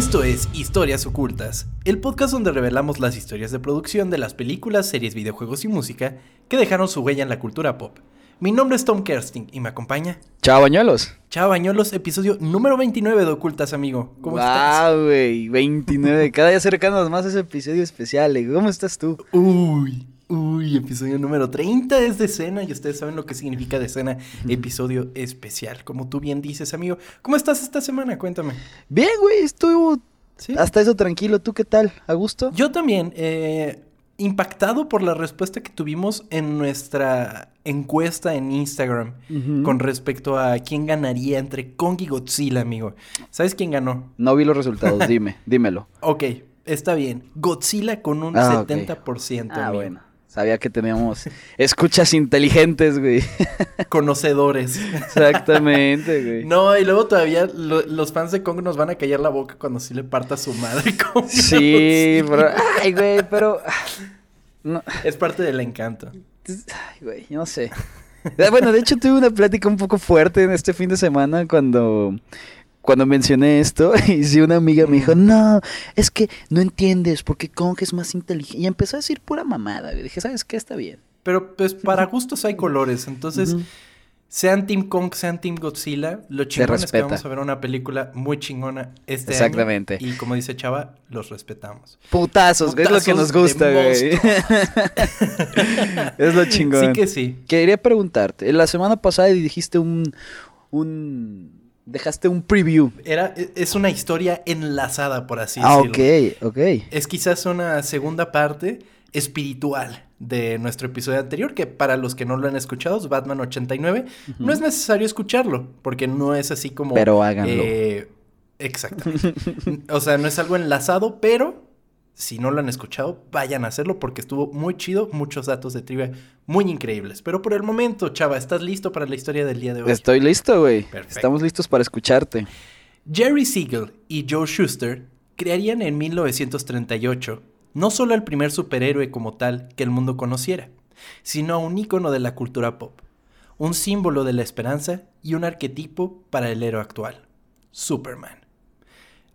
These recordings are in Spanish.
Esto es Historias Ocultas, el podcast donde revelamos las historias de producción de las películas, series, videojuegos y música que dejaron su huella en la cultura pop. Mi nombre es Tom Kersting y me acompaña. Chao, bañuelos. Chao, bañuelos, episodio número 29 de Ocultas, amigo. ¿Cómo estás? Wow, güey, 29. Cada día acercándonos más a ese episodio especial. ¿Cómo estás tú? Uy, Uy, episodio número 30 es de cena y ustedes saben lo que significa de cena, episodio especial, como tú bien dices, amigo. ¿Cómo estás esta semana? Cuéntame. Bien, güey, estuvo hasta eso tranquilo. ¿Tú qué tal? ¿A gusto? Yo también, eh, impactado por la respuesta que tuvimos en nuestra encuesta en Instagram con respecto a quién ganaría entre Kong y Godzilla, amigo. ¿Sabes quién ganó? No vi los resultados, dime, dímelo. Ok, está bien. Godzilla con un 70%. Ah, ah bueno. Sabía que teníamos escuchas inteligentes, güey. Conocedores. Exactamente, güey. No, y luego todavía los fans de Kong nos van a callar la boca cuando sí le parta a su madre. sí, pero... Ay, güey, pero... No. Es parte del encanto. Ay, güey, no sé. Bueno, de hecho tuve una plática un poco fuerte en este fin de semana cuando cuando mencioné esto, y si una amiga me dijo, no, es que no entiendes porque Kong es más inteligente. Y empezó a decir pura mamada. Y dije, ¿sabes qué? Está bien. Pero pues para gustos hay colores. Entonces, sean Team Kong, sean Team Godzilla, lo chingón es que vamos a ver una película muy chingona este Exactamente. Y como dice Chava, los respetamos. Putazos, es lo que nos gusta, güey. es lo chingón. Sí que sí. Quería preguntarte, la semana pasada dijiste un... un dejaste un preview. Era, e, es una historia enlazada, por así ah, decirlo. Ah, ok, ok. Es quizás una segunda parte espiritual de nuestro episodio anterior, que para los que no lo han escuchado, es Batman 89. No es necesario escucharlo, porque no es así como... Pero háganlo. Eh, exactamente. o sea, no es algo enlazado, pero si no lo han escuchado, vayan a hacerlo porque estuvo muy chido, muchos datos de trivia muy increíbles. Pero por el momento, Chava, ¿estás listo para la historia del día de hoy? Estoy listo, güey. Estamos listos para escucharte. Jerry Siegel y Joe Schuster crearían en 1938 no solo el primer superhéroe como tal que el mundo conociera, sino un ícono de la cultura pop, un símbolo de la esperanza y un arquetipo para el héroe actual, Superman.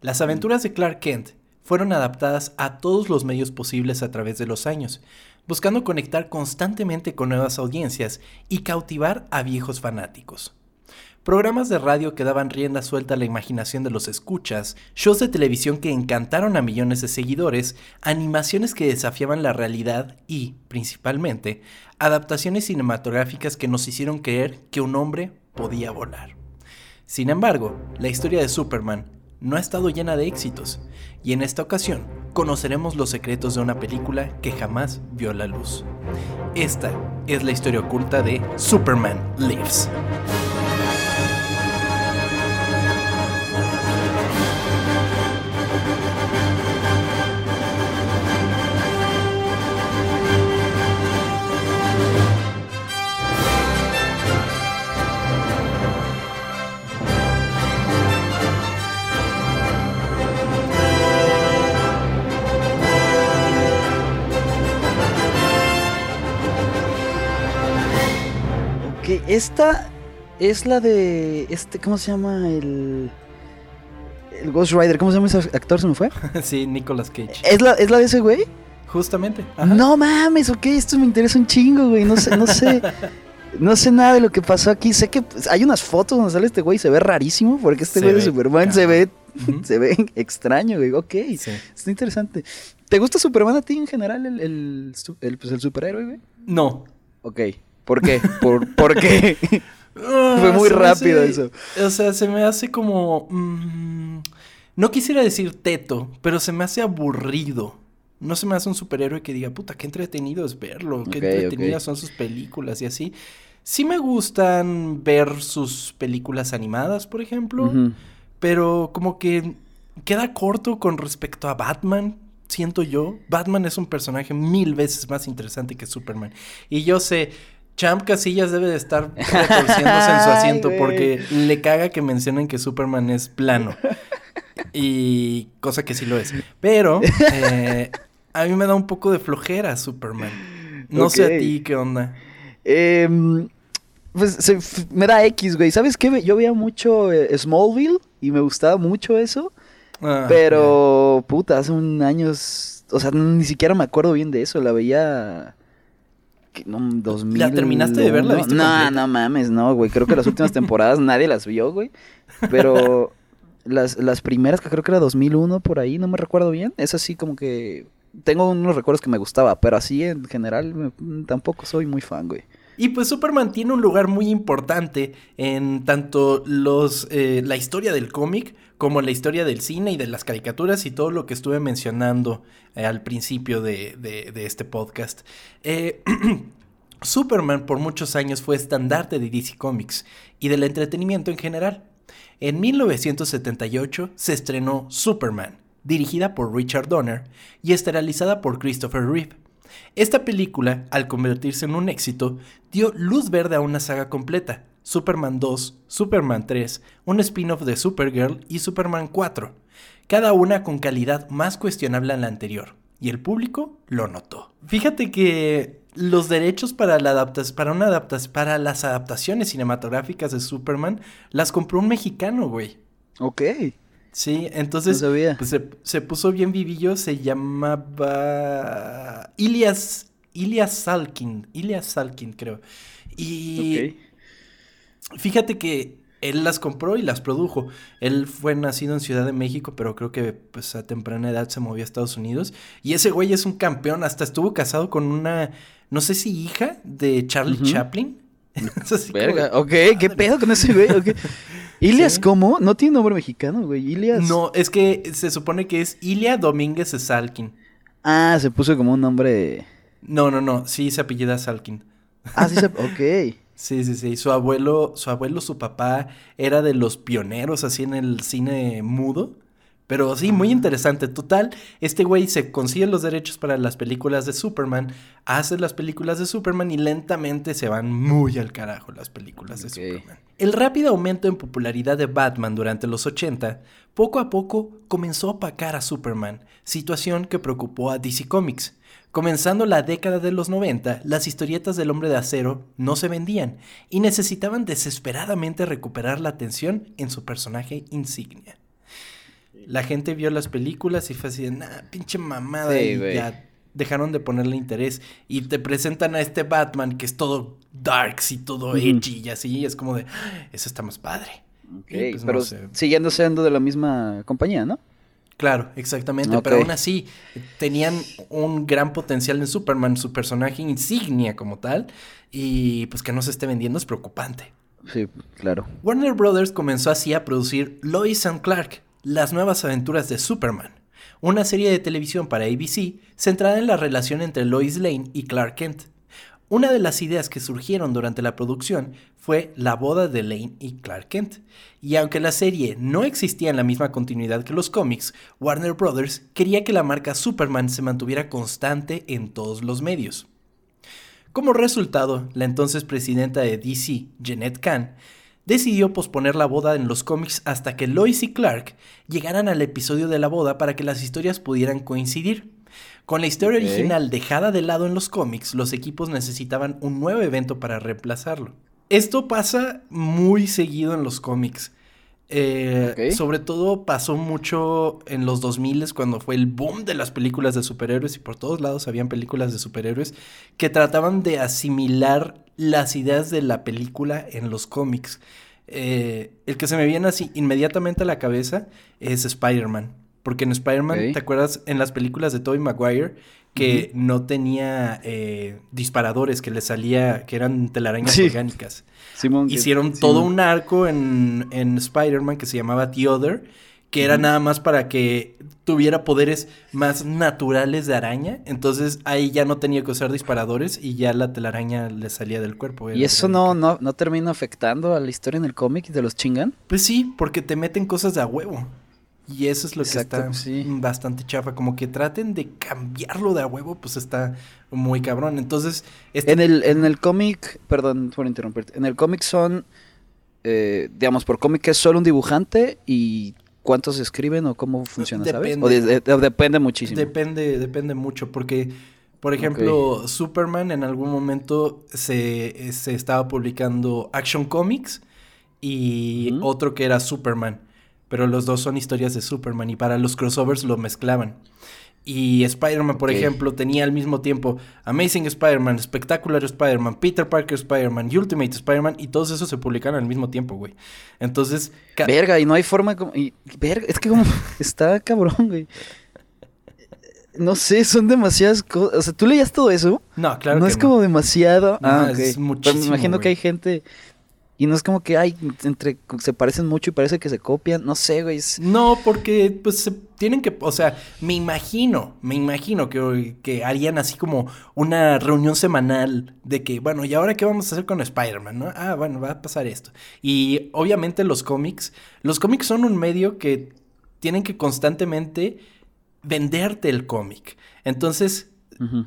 Las aventuras de Clark Kent fueron adaptadas a todos los medios posibles a través de los años, buscando conectar constantemente con nuevas audiencias y cautivar a viejos fanáticos. Programas de radio que daban rienda suelta a la imaginación de los escuchas, shows de televisión que encantaron a millones de seguidores, animaciones que desafiaban la realidad y, principalmente, adaptaciones cinematográficas que nos hicieron creer que un hombre podía volar. Sin embargo, la historia de Superman no ha estado llena de éxitos, y en esta ocasión conoceremos los secretos de una película que jamás vio la luz. Esta es la historia oculta de Superman Lives. Esta es la de. Este, ¿Cómo se llama? El. El Ghost Rider. ¿Cómo se llama ese actor? ¿Se me fue? sí, Nicolas Cage. ¿Es la, ¿Es la de ese güey? Justamente. No mames, ok, esto me interesa un chingo, güey. No sé, no sé. no sé nada de lo que pasó aquí. Sé que pues, hay unas fotos donde sale este güey, se ve rarísimo, porque este güey de Superman se ve, se ve extraño, güey. Ok, está interesante. ¿Te gusta Superman a ti en general, el, el, el, pues, el superhéroe, güey? No. Ok. ¿Por qué? ¿Por, ¿por qué? Ah, Fue muy rápido eso. O sea, se me hace como... Mm, no quisiera decir teto, pero se me hace aburrido. No se me hace un superhéroe que diga, puta, qué entretenido es verlo, qué entretenidas son sus películas y así. Sí me gustan ver sus películas animadas, por ejemplo, pero como que queda corto con respecto a Batman siento yo, Batman es un personaje mil veces más interesante que Superman. Y yo sé, Champ Casillas debe de estar retorciéndose en su asiento porque le caga que mencionen que Superman es plano. Y cosa que sí lo es. Pero eh, a mí me da un poco de flojera Superman. No sé a ti qué onda. Em, pues me da X, güey. ¿Sabes qué? Yo veía mucho eh, Smallville y me gustaba mucho eso. Ah, pero, puta, hace un años, o sea, ni siquiera me acuerdo bien de eso, la veía... No, 2000, ¿La terminaste de verla? No, no, no mames, no, güey. Creo que las últimas temporadas nadie las vio, güey. Pero las, las primeras, que creo que era 2001 por ahí, no me recuerdo bien. Es así como que tengo unos recuerdos que me gustaba, pero así en general tampoco soy muy fan, güey. Y pues Superman tiene un lugar muy importante en tanto los, eh, la historia del cómic como la historia del cine y de las caricaturas y todo lo que estuve mencionando eh, al principio de, este podcast. Eh, Superman por muchos años fue estandarte de DC Comics y del entretenimiento en general. En 1978 se estrenó Superman, dirigida por Richard Donner y esterilizada por Christopher Reeve. Esta película, al convertirse en un éxito, dio luz verde a una saga completa, Superman 2, Superman 3, un spin-off de Supergirl y Superman 4, cada una con calidad más cuestionable a la anterior, y el público lo notó. Fíjate que los derechos para, la para, una para las adaptaciones cinematográficas de Superman las compró un mexicano, güey. Ok. Sí, entonces pues, se, puso bien vivillo, se llamaba Ilias, Ilias Salkin, Ilias Salkin creo. Y fíjate que él las compró y las produjo. Él fue nacido en Ciudad de México, pero creo que pues a temprana edad se movió a Estados Unidos. Y ese güey es un campeón, hasta estuvo casado con una, no sé si hija de Charlie Chaplin. Verga, ok, ¿qué pedo con ese güey? Ilias, ¿cómo? No tiene nombre mexicano, güey. Ilias. No, es que se supone que es Ilia Domínguez Salkin. Ah, se puso como un nombre. No, no, no. Sí, se apellida Salkin. Ah, sí, se... ok. Sí, sí, sí. Su abuelo, su abuelo, su papá era de los pioneros así en el cine mudo. Pero sí, muy interesante. Total, este güey se consigue los derechos para las películas de Superman, hace las películas de Superman y lentamente se van muy al carajo las películas de Superman. El rápido aumento en popularidad de Batman durante los 80, poco a poco comenzó a opacar a Superman, situación que preocupó a DC Comics. Comenzando la década de los 90, las historietas del hombre de acero no se vendían y necesitaban desesperadamente recuperar la atención en su personaje insignia la gente vio las películas y fue así, nah, pinche mamada. y ya dejaron de ponerle interés. Y te presentan a este Batman que es todo darks y todo edgy y así. es como de, ah, eso está más padre. Pues, pero siguiendo siendo de la misma compañía, ¿no? Claro, exactamente. Pero aún así, tenían un gran potencial en Superman, su personaje insignia como tal. Y pues que no se esté vendiendo es preocupante. Sí, claro. Warner Brothers comenzó así a producir Lois and Clark, las nuevas aventuras de Superman, una serie de televisión para ABC centrada en la relación entre Lois Lane y Clark Kent. Una de las ideas que surgieron durante la producción fue la boda de Lane y Clark Kent, y aunque la serie no existía en la misma continuidad que los cómics, Warner Brothers quería que la marca Superman se mantuviera constante en todos los medios. Como resultado, la entonces presidenta de DC, Jeanette Kahn, decidió posponer la boda en los cómics hasta que Lois y Clark llegaran al episodio de la boda para que las historias pudieran coincidir. Con la historia original dejada de lado en los cómics, los equipos necesitaban un nuevo evento para reemplazarlo. Esto pasa muy seguido en los cómics. Eh, sobre todo pasó mucho en los 2000 cuando fue el boom de las películas de superhéroes y por todos lados habían películas de superhéroes que trataban de asimilar las ideas de la película en los cómics. Eh, el que se me viene así inmediatamente a la cabeza es Spider-Man. Porque en Spider-Man, ¿te acuerdas en las películas de Tobey Maguire? Que no tenía eh, disparadores, que le salía, que eran telarañas orgánicas. Hicieron todo un arco en, en Spider-Man que se llamaba The Other que era nada más para que tuviera poderes más naturales de araña. Entonces ahí ya no tenía que usar disparadores y ya la telaraña le salía del cuerpo. ¿Y eso no, no, no termina afectando a la historia en el cómic de los chingan? Pues sí, porque te meten cosas de a huevo. Y eso es lo que está bastante chafa. Como que traten de cambiarlo de a huevo, pues está muy cabrón. Entonces. Este en el, en el cómic, perdón por interrumpirte. En el cómic son. Eh, digamos, por cómic es solo un dibujante y cuántos escriben o cómo funciona, depende, ¿sabes? O depende muchísimo. Depende, depende mucho, porque, por ejemplo, Superman en algún momento se, estaba publicando Action Comics y otro que era Superman. Pero los dos son historias de Superman y para los crossovers lo mezclaban. Y Spider-Man, por ejemplo, tenía al mismo tiempo Amazing Spider-Man, Spectacular Spider-Man, Peter Parker Spider-Man, Ultimate Spider-Man, y todos esos se publicaron al mismo tiempo, güey. Entonces. Verga, y no hay forma como. Y, verga, es que como. está cabrón, güey. No sé, son demasiadas cosas. O sea, ¿tú leías todo eso? No, claro. No es como demasiado. ah, es muchísimo. me imagino que hay gente y no es como que, ay, entre, se parecen mucho y parece que se copian. No sé, güey. No, porque pues se tienen que, o sea, me imagino, me imagino que, que harían así como una reunión semanal de que, bueno, ¿y ahora qué vamos a hacer con Spider-Man? ¿no? Ah, bueno, va a pasar esto. Y obviamente los cómics, los cómics son un medio que tienen que constantemente venderte el cómic. Entonces,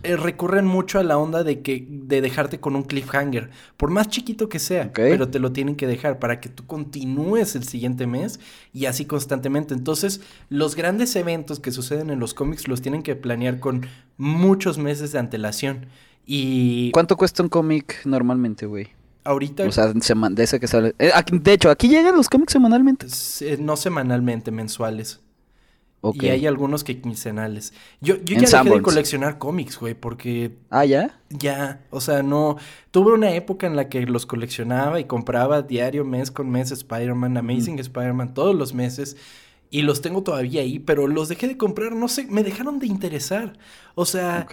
eh, recurren mucho a la onda de que de dejarte con un cliffhanger, por más chiquito que sea, pero te lo tienen que dejar para que tú continúes el siguiente mes y así constantemente. Entonces, los grandes eventos que suceden en los cómics los tienen que planear con muchos meses de antelación. Y ¿Cuánto cuesta un cómic normalmente, güey? Ahorita. O sea, de ese que sale. Eh, de hecho, aquí llegan los cómics semanalmente. No semanalmente, mensuales. Y hay algunos que quincenales. Yo, yo ya dejé de coleccionar cómics, güey, porque... Ah, ¿ya? Ya, o sea, no... Tuve una época en la que los coleccionaba y compraba diario, mes con mes, Spider-Man, Amazing mm. Spider-Man, todos los meses. Y los tengo todavía ahí, pero los dejé de comprar, no sé, me dejaron de interesar. O sea,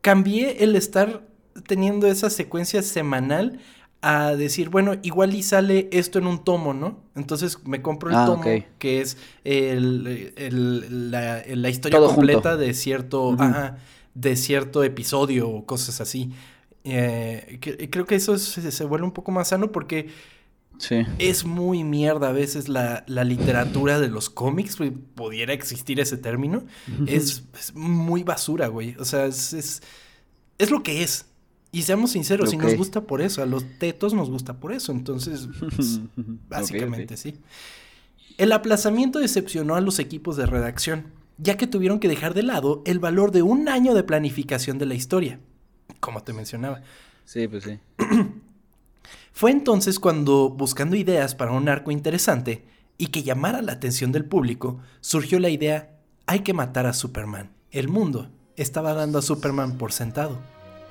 cambié el estar teniendo esa secuencia semanal a decir, bueno, igual y sale esto en un tomo, ¿no? Entonces me compro el ah, tomo, que es el, la, historia completa de cierto, de cierto episodio o cosas así. Eh, creo que eso se vuelve un poco más sano porque es muy mierda a veces la, literatura de los cómics, pudiera existir ese término. es, muy basura, güey. O sea, es, es lo que es. Y seamos sinceros, si nos gusta por eso, a los tetos nos gusta por eso, entonces, pues, básicamente sí. El aplazamiento decepcionó a los equipos de redacción, ya que tuvieron que dejar de lado el valor de un año de planificación de la historia, como te mencionaba. Sí, pues sí. Fue entonces cuando, buscando ideas para un arco interesante y que llamara la atención del público, surgió la idea, hay que matar a Superman. El mundo estaba dando a Superman por sentado.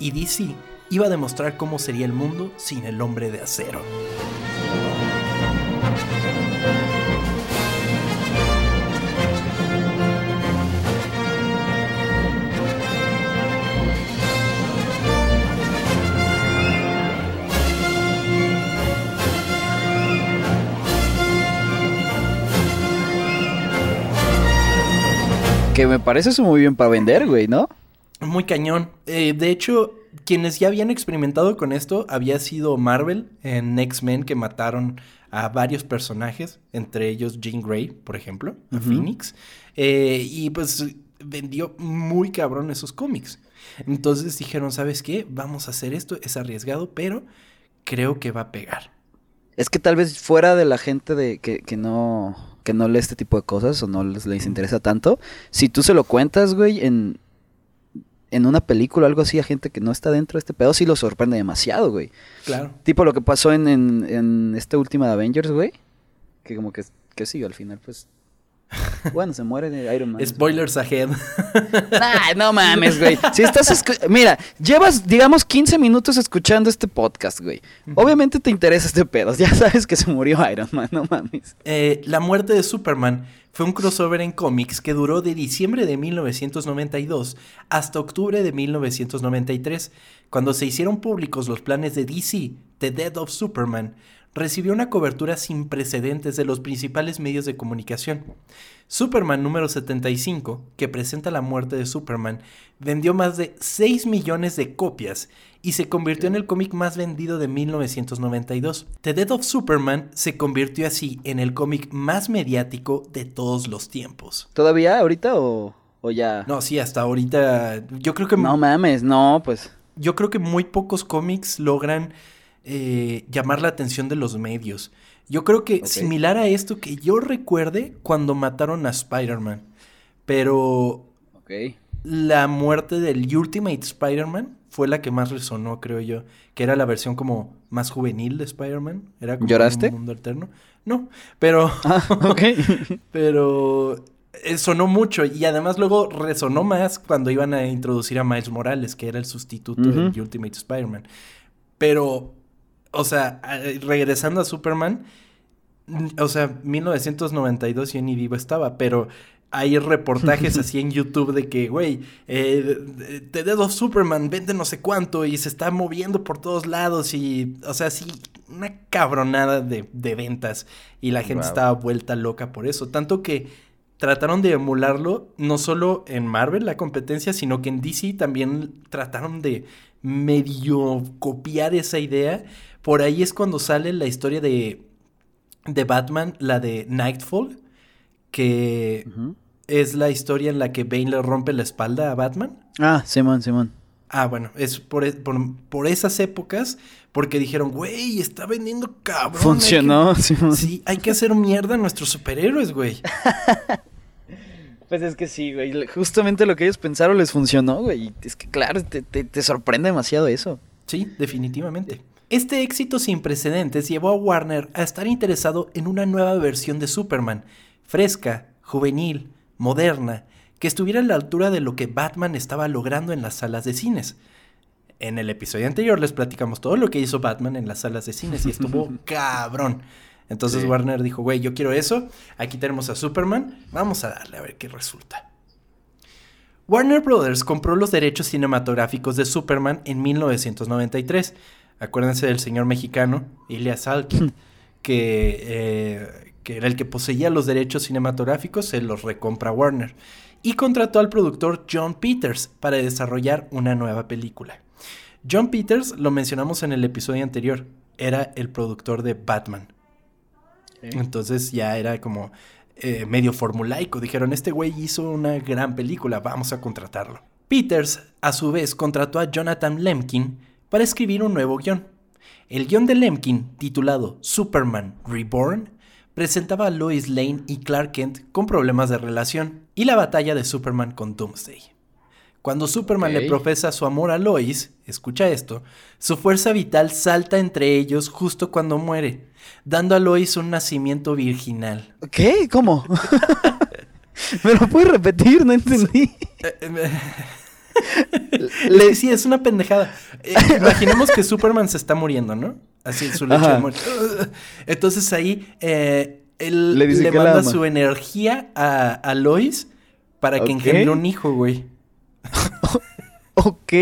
Y DC iba a demostrar cómo sería el mundo sin el hombre de acero. Que me parece eso muy bien para vender, güey, ¿no? Muy cañón. Eh, de hecho, quienes ya habían experimentado con esto había sido Marvel en X-Men que mataron a varios personajes, entre ellos Jean Grey, por ejemplo, a Phoenix. Eh, y pues vendió muy cabrón esos cómics. Entonces dijeron, ¿sabes qué? Vamos a hacer esto, es arriesgado, pero creo que va a pegar. Es que tal vez fuera de la gente de que, que no que no lee este tipo de cosas o no les, les interesa tanto, si tú se lo cuentas, güey, en, en una película o algo así a gente que no está dentro de este pedo, sí lo sorprende demasiado, güey. Claro. Tipo lo que pasó en, en, en esta última de Avengers, güey. Que como que, que sí, al final, pues. Bueno, se muere de Iron Man. Spoilers ahead. Ay, no mames, güey. Si estás Mira, llevas, digamos, 15 minutos escuchando este podcast, güey. Obviamente te interesa este pedo. Ya sabes que se murió Iron Man, no mames. Eh, la muerte de Superman fue un crossover en cómics que duró de diciembre de 1992 hasta octubre de 1993, cuando se hicieron públicos los planes de DC, The Death of Superman, recibió una cobertura sin precedentes de los principales medios de comunicación. Superman número 75, que presenta la muerte de Superman, vendió más de 6 millones de copias y se convirtió en el cómic más vendido de 1992. The Death of Superman se convirtió así en el cómic más mediático de todos los tiempos. ¿Todavía ahorita o, o ya? No, sí, hasta ahorita. Yo creo que. No mames, no, pues. Yo creo que muy pocos cómics logran eh, llamar la atención de los medios. Yo creo que similar a esto que yo recuerde cuando mataron a Spider-Man. Pero. Ok. La muerte del Ultimate Spider-Man fue la que más resonó, creo yo. Que era la versión como más juvenil de Spider-Man. Era como ¿Lloraste? un mundo alterno. No, pero. Ah, ok. pero. eh, sonó mucho. Y además luego resonó más cuando iban a introducir a Miles Morales, que era el sustituto Ujú. de Ultimate Spider-Man. Pero. O sea, regresando a Superman. O sea, 1992 yo ni vivo estaba, pero hay reportajes así en YouTube de que, güey, eh, The Dead of Superman vende no sé cuánto y se está moviendo por todos lados y, o sea, sí, una cabronada de, de ventas y la gente Wow. estaba vuelta loca por eso. Tanto que trataron de emularlo no solo en Marvel, la competencia, sino que en DC también trataron de medio copiar esa idea. Por ahí es cuando sale la historia de, de Batman, la de Nightfall, que es la historia en la que Bane le rompe la espalda a Batman. Ah, Simón, Simón. Ah, bueno, es por, por, por esas épocas, porque dijeron, güey, está vendiendo cabrón. hay que- Funcionó, Simón. Sí, hay que hacer mierda a nuestros superhéroes, güey. Pues es que sí, güey. Justamente lo que ellos pensaron les funcionó, güey. Es que claro, te, te- te sorprende demasiado eso. Sí, definitivamente. Este éxito sin precedentes llevó a Warner a estar interesado en una nueva versión de Superman, fresca, juvenil, moderna, que estuviera a la altura de lo que Batman estaba logrando en las salas de cines. En el episodio anterior les platicamos todo lo que hizo Batman en las salas de cines y estuvo cabrón. Entonces Sí. Warner dijo, güey, yo quiero eso, aquí tenemos a Superman, vamos a darle a ver qué resulta. Warner Brothers compró los derechos cinematográficos de Superman en 1993. Acuérdense del señor mexicano, Ilya Salkind, que, eh, que era el que poseía los derechos cinematográficos, se los recompra Warner. Y contrató al productor John Peters para desarrollar una nueva película. John Peters, lo mencionamos en el episodio anterior, era el productor de Batman. Entonces ya era como eh, medio formulaico. Dijeron, este güey hizo una gran película, vamos a contratarlo. Peters, a su vez, contrató a Jonathan Lemkin para escribir un nuevo guion. El guion de Lemkin, titulado Superman Reborn, presentaba a Lois Lane y Clark Kent con problemas de relación y la batalla de Superman con Doomsday. Cuando Superman le profesa su amor a Lois, escucha esto, su fuerza vital salta entre ellos justo cuando muere, dando a Lois un nacimiento virginal. ¿Qué? ¿Cómo? ¿Me lo puedes repetir? No entendí. Le... Sí, es una pendejada. Eh, imaginemos que Superman se está muriendo, ¿no? Así en su lecho Ajá. de muerte. Entonces ahí eh, él Le le, manda su energía a, a Lois para que engendre un hijo, güey. Ok.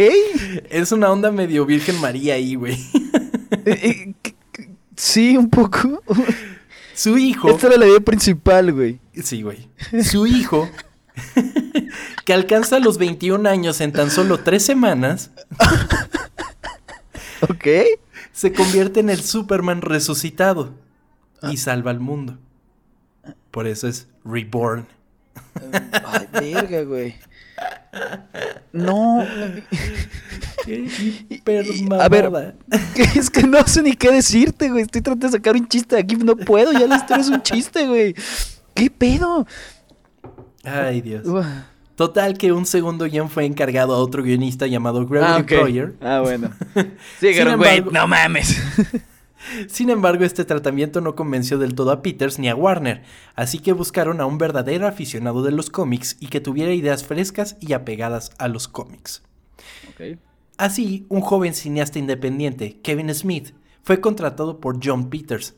Es una onda medio Virgen María ahí, güey. Eh, Sí, un poco. Su hijo. Esta era la idea principal, güey. Sí, güey. Su hijo, que alcanza los 21 años en tan solo tres semanas, Ok. se convierte en el Superman resucitado y salva al mundo. Por eso es Reborn. Ay, verga, güey. No. A ver, Es que no sé ni qué decirte, güey. Estoy tratando de sacar un chiste de aquí. No puedo, ya la historia es un chiste, güey. ¿Qué pedo? Ay, Dios. Total que un segundo guion fue encargado a otro guionista llamado Gregory Ah. Proyer. Ah, bueno. Güey. embargo- No mames. Sin embargo, este tratamiento no convenció del todo a Peters ni a Warner, así que buscaron a un verdadero aficionado de los cómics y que tuviera ideas frescas y apegadas a los cómics. Así, un joven cineasta independiente, Kevin Smith, fue contratado por John Peters.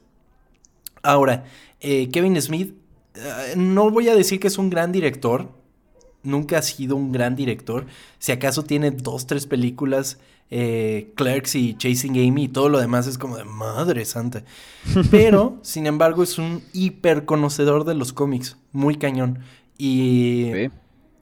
Ahora, eh, Kevin Smith, eh, no voy a decir que es un gran director, nunca ha sido un gran director, si acaso tiene dos, tres películas, eh, Clerks y Chasing Amy y todo lo demás es como de madre santa. Pero, sin embargo, es un hiper conocedor de los cómics, muy cañón. Y...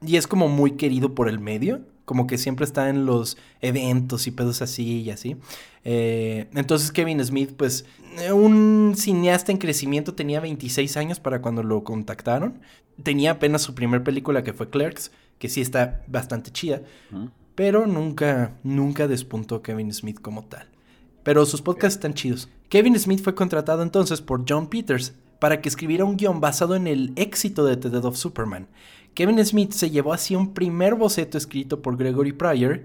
Y es como muy querido por el medio. Como que siempre está en los eventos y pedos así y así. Eh, entonces Kevin Smith, pues, eh, un cineasta en crecimiento, tenía 26 años para cuando lo contactaron. Tenía apenas su primer película que fue Clerks, que sí está bastante chida. Pero nunca, nunca despuntó Kevin Smith como tal. Pero sus podcasts están chidos. Kevin Smith fue contratado entonces por John Peters para que escribiera un guion basado en el éxito de The Death of Superman. Kevin Smith se llevó así un primer boceto escrito por Gregory Pryor,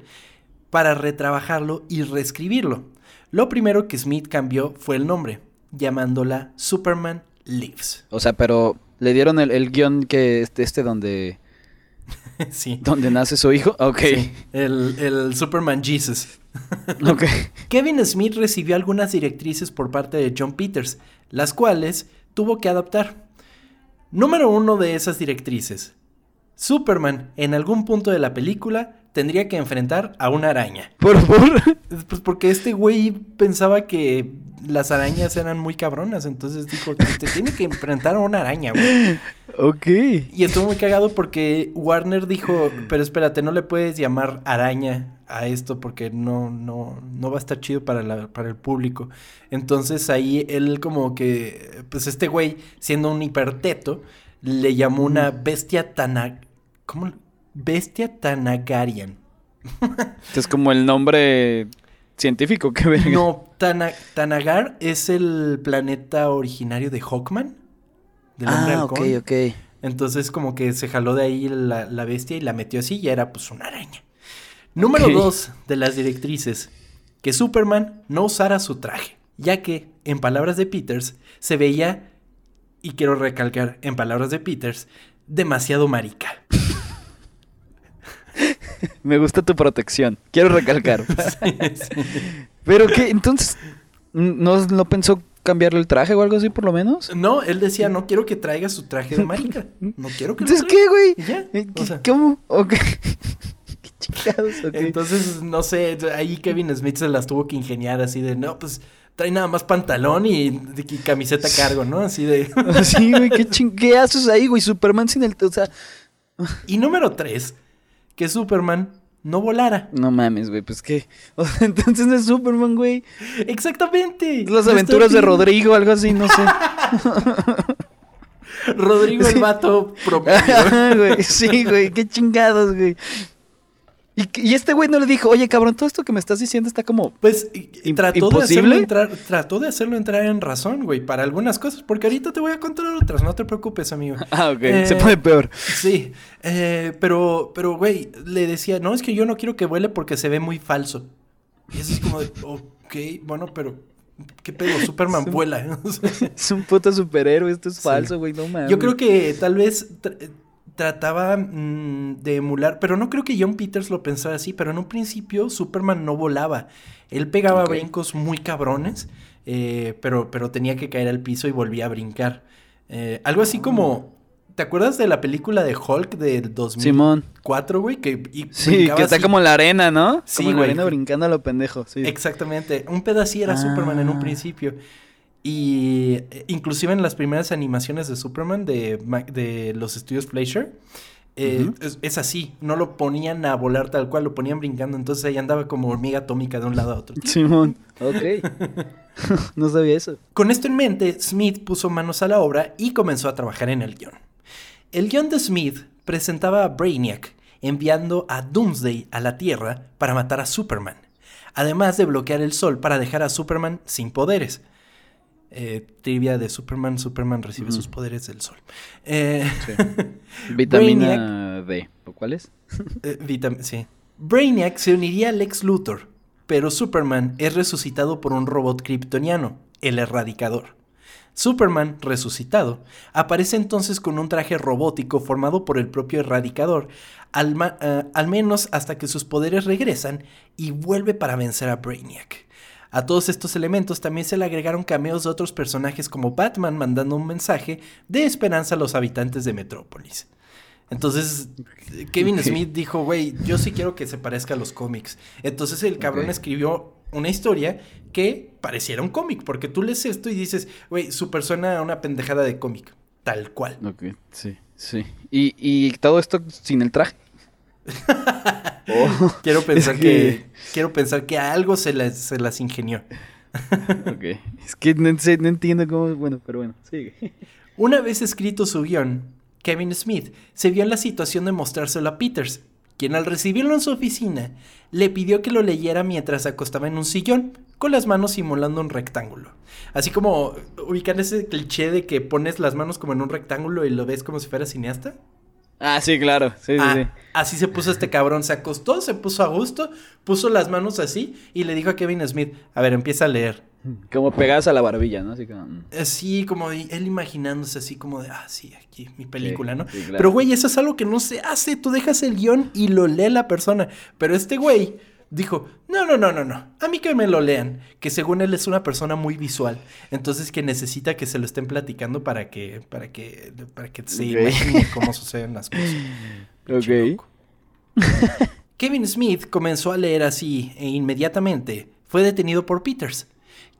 para retrabajarlo y reescribirlo. Lo primero que Smith cambió fue el nombre, llamándola Superman Lives. O sea, pero le dieron el, guion que este, este donde... sí. Donde nace su hijo. Ok. el, el Superman Jesus. ok. Kevin Smith recibió algunas directrices por parte de John Peters, las cuales tuvo que adaptar. Número uno de esas directrices. Superman, en algún punto de la película, tendría que enfrentar a una araña. ¿Por favor? Pues porque este güey pensaba que las arañas eran muy cabronas, entonces dijo, te tiene que enfrentar a una araña, güey. Ok. Y estuvo muy cagado porque Warner dijo, pero espérate, no le puedes llamar araña a esto porque no, no, no va a estar chido para, la, para el público. Entonces ahí él como que, pues este güey, siendo un hiperteto, le llamó una bestia tan... ¿Cómo? Bestia Tanagarian. es como el nombre científico que ve. No, Tanagar es el planeta originario de Hawkman. Del ah, ok, ok. Entonces como que se jaló de ahí la, bestia y la metió así y era pues una araña. Número dos de las directrices. Que Superman no usara su traje. Ya que, en palabras de Peters, se veía, y quiero recalcar, en palabras de Peters, demasiado marica. Me gusta tu protección. Quiero recalcar. Pero que, entonces, ¿no, ¿no pensó cambiarle el traje o algo así por lo menos? No, él decía, no quiero que traiga su traje de marica. No quiero que Entonces, ¿qué, güey? ¿Ya? Eh, ¿Cómo? Ok. qué chingados, Entonces, no sé, ahí Kevin Smith se las tuvo que ingeniar así de, no, pues trae nada más pantalón y, camiseta cargo, ¿no? Así de... sí, güey, ¿qué, ching ¿qué haces ahí, güey? Superman sin el... O sea... Y número tres que Superman no volara. No mames, güey, pues qué. O sea, entonces no es Superman, güey. Exactamente. Las aventuras de Rodrigo, algo así, no sé. Rodrigo el vato propio. Sí, güey, qué chingados, güey. Y, este güey no le dijo, oye, cabrón, todo esto que me estás diciendo está como. Pues trató de hacerlo entrar, trató de hacerlo entrar en razón, güey, para algunas cosas, porque ahorita te voy a contar otras, no te preocupes, amigo. Ah, ok. Se eh, puede peor. Sí. Eh, pero, pero, güey, le decía, no, es que yo no quiero que vuele porque se ve muy falso. Y eso es como de, ok, bueno, pero ¿Qué pedo? Superman vuela. es un puto superhéroe, esto es falso, güey, no mames. Yo creo que tal vez trataba mm, de emular, pero no creo que John Peters lo pensara así, pero en un principio Superman no volaba. Él pegaba brincos muy cabrones, eh, pero, pero tenía que caer al piso y volvía a brincar. Eh, algo así como... ¿Te acuerdas de la película de Hulk del 2004, güey? Que, sí, que está como la arena, ¿no? Sí, como en la arena brincando a lo pendejo, sí. Exactamente. Un pedacito era Superman en un ah. principio. Y eh, inclusive en las primeras animaciones de Superman de, de los estudios Fleischer, eh, es, así, no lo ponían a volar tal cual, lo ponían brincando, entonces ahí andaba como hormiga atómica de un lado a otro. Simón, ok. no sabía eso. Con esto en mente, Smith puso manos a la obra y comenzó a trabajar en el guion. El guion de Smith presentaba a Brainiac enviando a Doomsday a la Tierra para matar a Superman, además de bloquear el sol para dejar a Superman sin poderes eh, trivia de Superman, Superman recibe sus poderes del sol. Eh, Vitamina D, ¿cuál es? eh, sí. Brainiac se uniría a Lex Luthor, pero Superman es resucitado por un robot kryptoniano, el Erradicador. Superman, resucitado, aparece entonces con un traje robótico formado por el propio Erradicador, al, eh, al menos hasta que sus poderes regresan y vuelve para vencer a Brainiac. A todos estos elementos también se le agregaron cameos de otros personajes como Batman mandando un mensaje de esperanza a los habitantes de Metrópolis. Entonces, Kevin Smith dijo, güey, yo sí quiero que se parezca a los cómics. Entonces el cabrón escribió una historia que pareciera un cómic, porque tú lees esto y dices, güey, su persona una pendejada de cómic, tal cual. Ok, sí, sí. ¿Y, y todo esto sin el traje? Oh. quiero pensar que... quiero pensar que algo se las, se las ingenió. ok. Es que no, no, entiendo cómo. Bueno, pero bueno, sigue. Una vez escrito su guion, Kevin Smith se vio en la situación de mostrárselo a Peters, quien al recibirlo en su oficina le pidió que lo leyera mientras se acostaba en un sillón, con las manos simulando un rectángulo. Así como ubican ese cliché de que pones las manos como en un rectángulo y lo ves como si fuera cineasta. Ah, sí, claro. Sí, sí, Ah, sí. Así se puso este cabrón, se acostó, se puso a gusto, puso las manos así y le dijo a Kevin Smith, a ver, empieza a leer. Como pegadas a la barbilla, ¿no? Así como. mm. Así como él imaginándose así como de, ah, sí, aquí, mi película, ¿no? sí, claro. Pero, güey, eso es algo que no se hace. Tú dejas el guion y lo lee la persona. Pero este güey dijo, no, no, no, no, no. A mí que me lo lean. Que según él es una persona muy visual. Entonces que necesita que se lo estén platicando para que, para que, para que se imagine cómo suceden las cosas. Ok. Kevin Smith comenzó a leer así e inmediatamente fue detenido por Peters,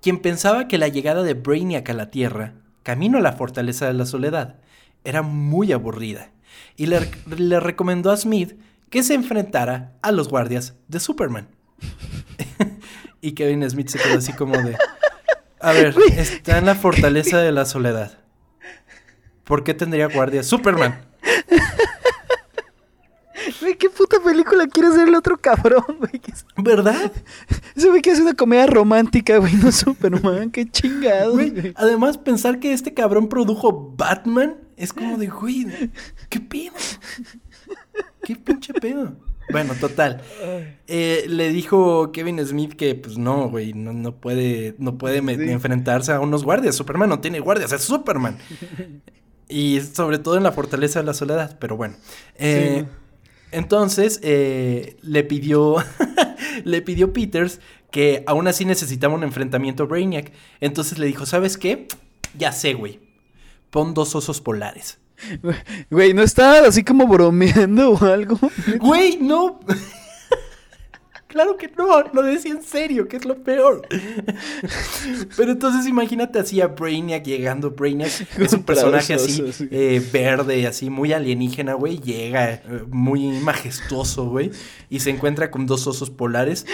quien pensaba que la llegada de Brainiac a la Tierra, camino a la fortaleza de la soledad, era muy aburrida y le, le recomendó a Smith que se enfrentara a los guardias de Superman. y Kevin Smith se quedó así como de, a ver, está en la fortaleza de la soledad. ¿Por qué tendría guardias? Superman. Güey, ¿qué puta película quiere hacer el otro cabrón, güey? ¿Qué es- ¿Verdad? Ese güey que hace una comedia romántica, güey, no Superman, qué chingado. Güey, güey. además, pensar que este cabrón produjo Batman es como de, güey, ¿qué pedo? ¿Qué pinche pedo? Bueno, total. Eh, le dijo Kevin Smith que, pues no, güey, no, no puede, no puede Sí. enfrentarse a unos guardias. Superman no tiene guardias, es Superman. Y sobre todo en la fortaleza de la soledad, pero bueno. Eh, Sí. Entonces, eh, le pidió, le pidió Peters que aún así necesitaba un enfrentamiento a Brainiac. Entonces le dijo, ¿sabes qué? Ya sé, güey. Pon dos osos polares. Güey, ¿no estaba así como bromeando o algo? Güey, no. claro que no, lo decía en serio, que es lo peor. Pero entonces imagínate así a Brainiac llegando. Brainiac es un personaje así, eh, verde, así, muy alienígena, güey. Llega eh, muy majestuoso, güey. Y se encuentra con dos osos polares.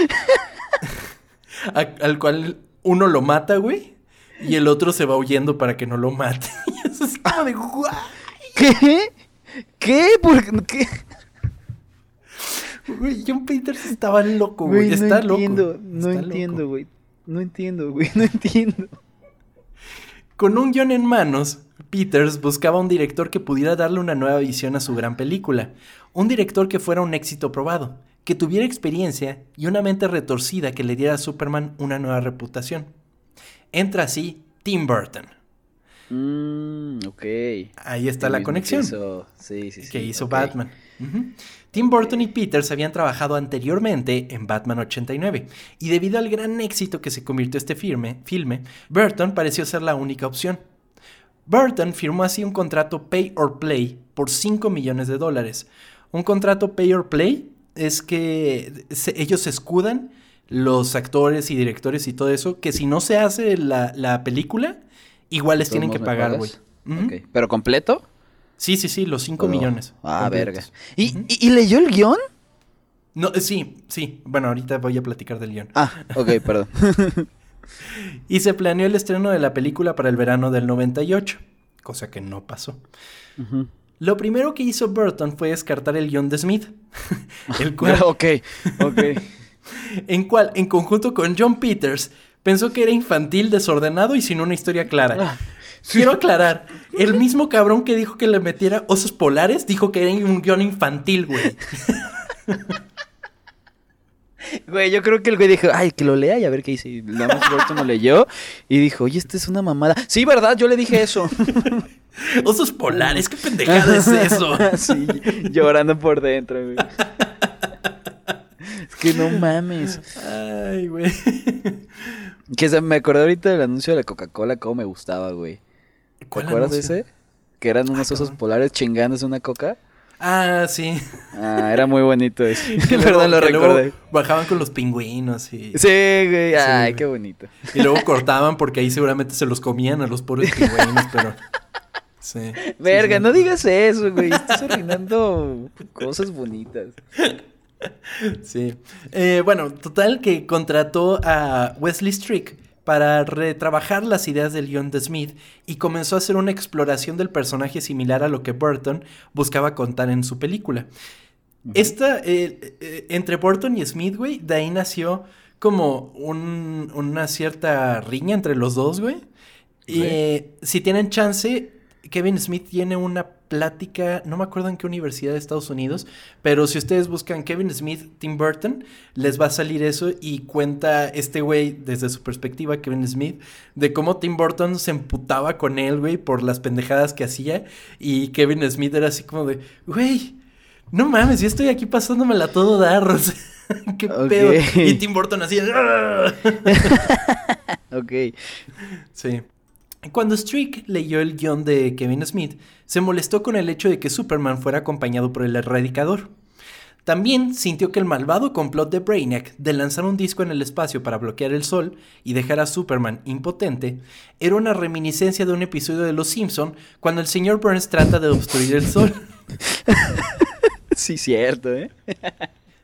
a- al cual uno lo mata, güey. Y el otro se va huyendo para que no lo mate. Y eso es como de guay. ¿Qué? ¿Qué? ¿Por qué? Güey, John Peters estaba loco, güey. Güey, Está no loco. entiendo, no Está entiendo, loco. güey. No entiendo, güey, no entiendo. Con un guion en manos, Peters buscaba un director que pudiera darle una nueva visión a su gran película. Un director que fuera un éxito probado, que tuviera experiencia y una mente retorcida que le diera a Superman una nueva reputación. Entra así Tim Burton. Mmm, ok. Ahí está El la conexión. Que hizo, sí, sí, sí, que hizo ok. Batman. Tim Burton y Peters habían trabajado anteriormente en Batman 89, y debido al gran éxito que se convirtió este firme, filme, Burton pareció ser la única opción. Burton firmó así un contrato Pay or Play por 5 millones de dólares. Un contrato Pay or Play es que se- ellos se escudan, los actores y directores y todo eso, que si no se hace la, la película, igual les ¿De todos tienen que pagar, güey. ¿Pero completo? Sí, sí, sí, los 5 Oh. millones. Ah, verga. ¿Y, y, y leyó el guion? No, eh, sí, sí. Bueno, ahorita voy a platicar del guion. Ah, ok, perdón. Y se planeó el estreno de la película para el verano del 98, cosa que no pasó. Lo primero que hizo Burton fue descartar el guion de Smith, el cual, ok, ok. en cual, en conjunto con John Peters, pensó que era infantil, desordenado y sin una historia clara. Ah, Quiero aclarar, el mismo cabrón que dijo que le metiera osos polares dijo que era un guion infantil, güey. Güey, yo creo que el güey dijo, ay, que lo lea y a ver qué dice. Y nada más Burton lo leyó y dijo, oye, esta es una mamada. Sí, ¿verdad? Yo le dije eso. Osos polares, qué pendejada es eso. sí, llorando por dentro, güey. Es que no mames. Ay, güey. Que se me acordé ahorita del anuncio de la Coca-Cola, cómo me gustaba, güey. ¿Te ¿Cuál acuerdas de ese? Que eran unos Ah, osos cabrón. polares chingándose una coca. Ah, sí. Ah, era muy bonito eso. Perdón, lo luego recordé. Bajaban con los pingüinos y, Sí, güey. Ay, qué bonito. y luego cortaban porque ahí seguramente se los comían a los pobres pingüinos, pero... Sí. Verga, sí, no digas eso, güey. Estás arruinando cosas bonitas. Sí. Eh, bueno, total que contrató a Wesley Strick para retrabajar las ideas del guion de Smith y comenzó a hacer una exploración del personaje similar a lo que Burton buscaba contar en su película. Esta, eh, eh, entre Burton y Smith, güey, de ahí nació como un- una cierta riña entre los dos, güey. Eh, si tienen chance, Kevin Smith tiene una plática, no me acuerdo en qué universidad de Estados Unidos, pero si ustedes buscan Kevin Smith, Tim Burton, les va a salir eso y cuenta este güey desde su perspectiva, Kevin Smith, de cómo Tim Burton se emputaba con él, güey, por las pendejadas que hacía y Kevin Smith era así como de, güey, no mames, yo estoy aquí pasándomela todo dar, o qué pedo. Y Tim Burton así, ok. Sí. Cuando Streak leyó el guion de Kevin Smith, se molestó con el hecho de que Superman fuera acompañado por el erradicador. También sintió que el malvado complot de Brainiac de lanzar un disco en el espacio para bloquear el sol y dejar a Superman impotente era una reminiscencia de un episodio de Los Simpson cuando el señor Burns trata de obstruir el sol. sí, cierto, ¿eh?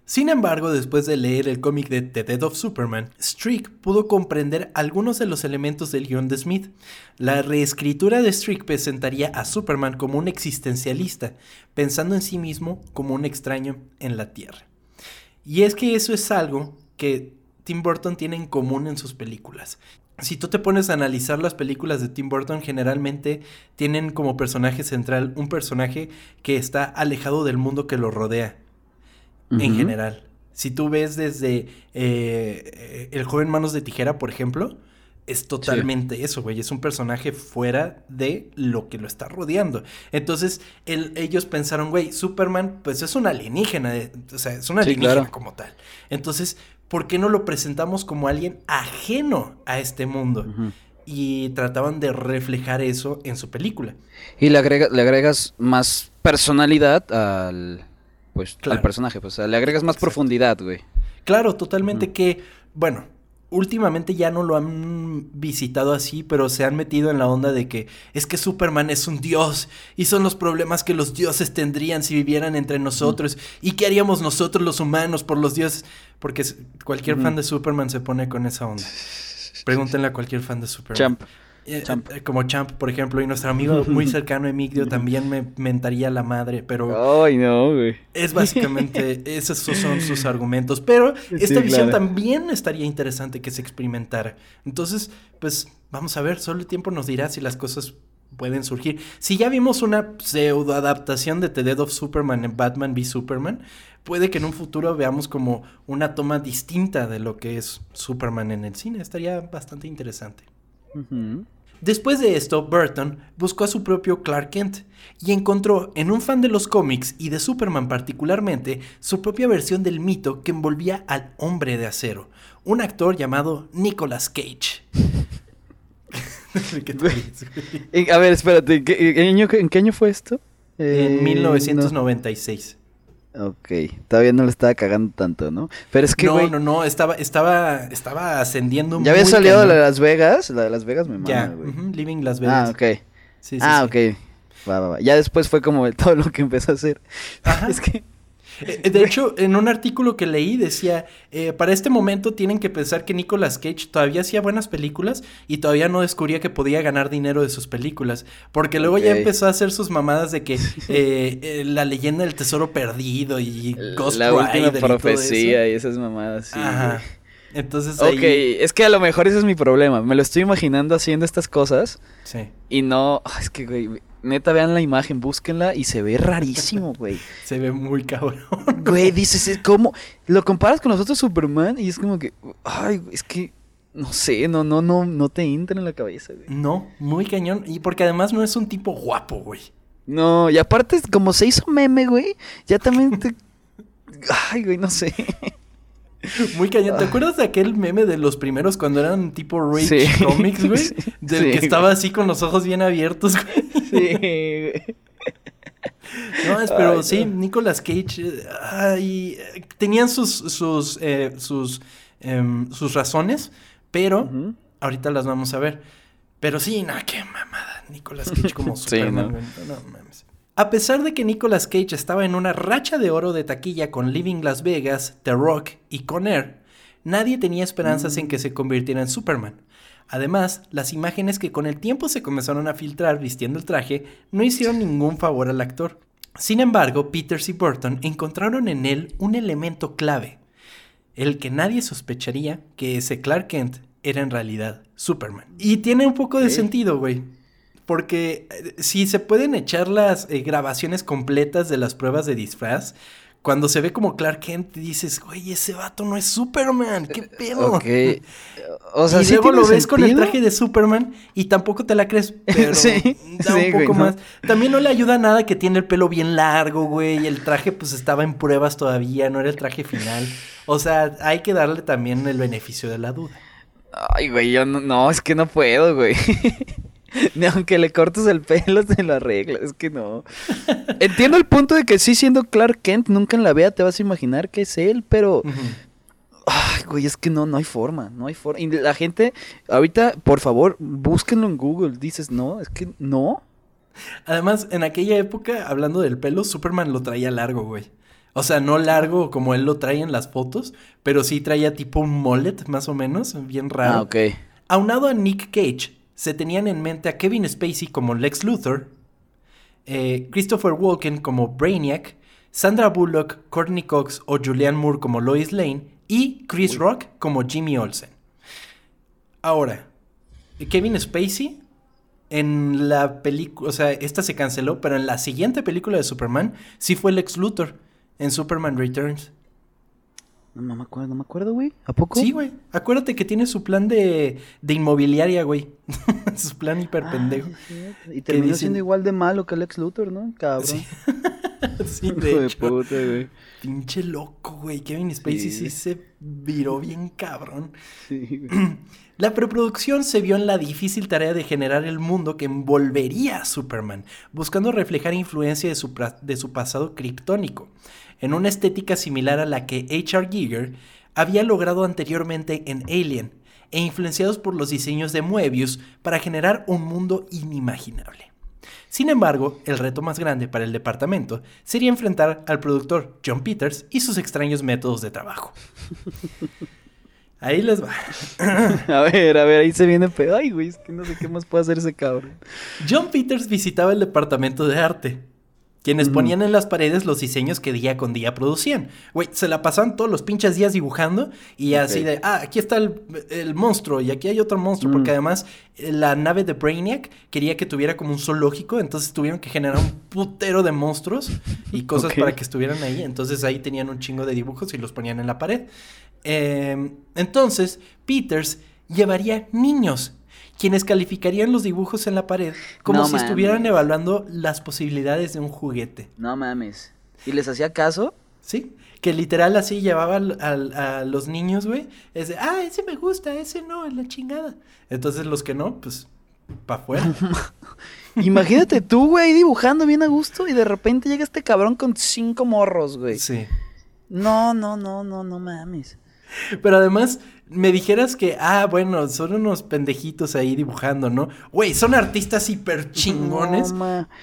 Sin embargo, después de leer el cómic de The Death of Superman, Streak pudo comprender algunos de los elementos del guion de Smith. La reescritura de Streak presentaría a Superman como un existencialista, pensando en sí mismo como un extraño en la Tierra. Y es que eso es algo que Tim Burton tiene en común en sus películas. Si tú te pones a analizar las películas de Tim Burton, generalmente tienen como personaje central un personaje que está alejado del mundo que lo rodea en general. Si tú ves desde eh, El joven manos de tijera, por ejemplo, es totalmente eso, güey. Es un personaje fuera de lo que lo está rodeando. Entonces, ellos pensaron, güey, Superman, pues es un alienígena, o sea, es un alienígena como tal. Entonces, ¿por qué no lo presentamos como alguien ajeno a este mundo? Y trataban de reflejar eso en su película. Y le, le agregas más personalidad al, pues, al personaje, pues, le agregas más profundidad, güey. Claro, totalmente que, bueno, últimamente ya no lo han visitado así, pero se han metido en la onda de que es que Superman es un dios y son los problemas que los dioses tendrían si vivieran entre nosotros y qué haríamos nosotros los humanos por los dioses, porque cualquier fan de Superman se pone con esa onda. Pregúntenle a cualquier fan de Superman. Champ. Eh, eh, como Champ, por ejemplo, y nuestro amigo muy cercano Emigdio también me mentaría la madre, pero... Ay, no, güey. Es básicamente, esos son sus argumentos, pero esta visión también estaría interesante que se experimentara. Entonces, pues vamos a ver, solo el tiempo nos dirá si las cosas pueden surgir. Si ya vimos una pseudo adaptación de The Dead of Superman en Batman v Superman, puede que en un futuro veamos como una toma distinta de lo que es Superman en el cine. Estaría bastante interesante. Después de esto, Burton buscó a su propio Clark Kent y encontró en un fan de los cómics y de Superman particularmente su propia versión del mito que envolvía al hombre de acero, un actor llamado Nicolas Cage. a ver, espérate, ¿en qué año, fue esto? En 1996. Ok, todavía no le estaba cagando tanto, ¿no? Pero es que, No, no, no, estaba, estaba, estaba ascendiendo ¿Ya había salido la de Las Vegas? La de Las Vegas me mama, güey. Living Las Vegas. Ah, ok. Sí, sí, ah, ok. Va, va, va. Ya después fue como todo lo que empezó a hacer. Ajá. es que... Eh, de hecho, en un artículo que leí decía, eh, para este momento tienen que pensar que Nicolas Cage todavía hacía buenas películas y todavía no descubría que podía ganar dinero de sus películas, porque luego ya empezó a hacer sus mamadas de que eh, la leyenda del tesoro perdido y Ghost la última profecía y, esas mamadas. Sí, Ajá. Entonces Ok, es que a lo mejor ese es mi problema. Me lo estoy imaginando haciendo estas cosas. Sí. Y no... Es que, güey, neta, vean la imagen, búsquenla y se ve rarísimo, güey. se ve muy cabrón. Güey, dices, ¿cómo? Lo comparas con los otros Superman y es como que... Ay, es que... No sé, no, no, no, no te entra en la cabeza, güey. No, muy cañón. Y porque además no es un tipo guapo, güey. No, y aparte, como se hizo meme, güey, ya también te... Ay, güey, no sé. Muy cañón. ¿Te ah. acuerdas de aquel meme de los primeros cuando eran tipo Rage Comics, güey? Del que estaba así con los ojos bien abiertos, güey. Sí, No, es, pero sí, Nicolas Cage. ay, tenían sus sus eh, sus, em, sus razones, pero ahorita las vamos a ver. Pero sí, nada, qué mamada. Nicolas Cage como Superman. no mames. A pesar de que Nicolas Cage estaba en una racha de oro de taquilla con Living Las Vegas, The Rock y Con Air, nadie tenía esperanzas en que se convirtiera en Superman. Además, las imágenes que con el tiempo se comenzaron a filtrar vistiendo el traje no hicieron ningún favor al actor. Sin embargo, Peters y Burton encontraron en él un elemento clave, el que nadie sospecharía que ese Clark Kent era en realidad Superman. Y tiene un poco de sentido, güey. Porque eh, si se pueden echar las eh, grabaciones completas de las pruebas de disfraz, cuando se ve como Clark Kent, dices, güey, ese vato no es Superman, qué pedo. Ok. O sea, y luego lo ves con el traje de Superman y tampoco te la crees, pero da un poco más. También no le ayuda nada que tiene el pelo bien largo, güey, y el traje pues estaba en pruebas todavía, no era el traje final. O sea, hay que darle también el beneficio de la duda. Ay, güey, yo no, no es que no puedo, güey. Ni aunque le cortes el pelo, se lo arregla. Es que no. Entiendo el punto de que sí, siendo Clark Kent, nunca en la vida te vas a imaginar que es él, pero. Ay, güey, es que no, no hay forma, no hay forma. Y la gente, ahorita, por favor, búsquenlo en Google. Dices, no, es que no. Además, en aquella época, hablando del pelo, Superman lo traía largo, güey. O sea, no largo como él lo trae en las fotos, pero sí traía tipo un mullet, más o menos, bien raro. Ah, ok. Aunado a Nick Cage, se tenían en mente a Kevin Spacey como Lex Luthor, eh, Christopher Walken como Brainiac, Sandra Bullock, Courtney Cox o Julianne Moore como Lois Lane y Chris Rock como Jimmy Olsen. Ahora, Kevin Spacey en la película, o sea, esta se canceló, pero en la siguiente película de Superman sí fue Lex Luthor en Superman Returns. No, me acuerdo, no me acuerdo, güey. ¿A poco? Sí, güey. Acuérdate que tiene su plan de, de inmobiliaria, güey. su plan hiper ah, pendejo. Y terminó siendo igual de malo que Lex Luthor, ¿no? Cabrón. Sí, sí de, puta, güey. Pinche loco, güey. Kevin Spacey sí, se viró bien cabrón. Sí, La preproducción se vio en la difícil tarea de generar el mundo que envolvería a Superman, buscando reflejar influencia de su, de su pasado criptónico en una estética similar a la que H.R. Giger había logrado anteriormente en Alien, e influenciados por los diseños de Moebius para generar un mundo inimaginable. Sin embargo, el reto más grande para el departamento sería enfrentar al productor John Peters y sus extraños métodos de trabajo. Ahí les va. a ver, a ver, ahí se viene pedo. Ay, güey, es que no sé qué más puede hacer ese cabrón. John Peters visitaba el departamento de arte, quienes ponían en las paredes los diseños que día con día producían. Güey, se la pasaban todos los pinches días dibujando y así de, ah, aquí está el, monstruo y aquí hay otro monstruo, porque además eh, la nave de Brainiac quería que tuviera como un zoológico, entonces tuvieron que generar un putero de monstruos y cosas para que estuvieran ahí. Entonces ahí tenían un chingo de dibujos y los ponían en la pared. Em, entonces, Peters llevaría niños quienes calificarían los dibujos en la pared como si estuvieran evaluando las posibilidades de un juguete. No mames. ¿Y les hacía caso? Sí, que literal así llevaba a, los niños, güey. Es de, ah, ese me gusta, ese no, es la chingada. Entonces los que no, pues, pa' afuera. Imagínate tú, güey, dibujando bien a gusto y de repente llega este cabrón con cinco morros, güey. Sí. No, no, no, no, no mames. Pero además, me dijeras que, ah, bueno, son unos pendejitos ahí dibujando, ¿no? Güey, son artistas hiper chingones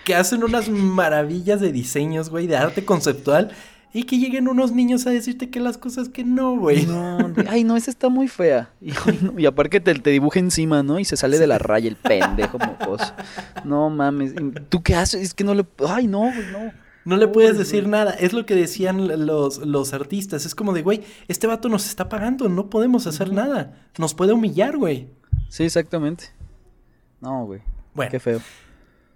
que hacen unas maravillas de diseños, güey, de arte conceptual. Y que lleguen unos niños a decirte que las cosas que no, güey. No, ay, no, esa está muy fea. Y, aparte que te, te dibuja encima, ¿no? Y se sale de la raya el pendejo mocoso. No mames. ¿Tú qué haces? Es que no le. Ay, no, güey, no. No le puedes decir nada. Es lo que decían los, los artistas. Es como de, güey, este vato nos está pagando, no podemos hacer nada. Nos puede humillar, güey. Sí, exactamente. No, güey. Bueno. Qué feo.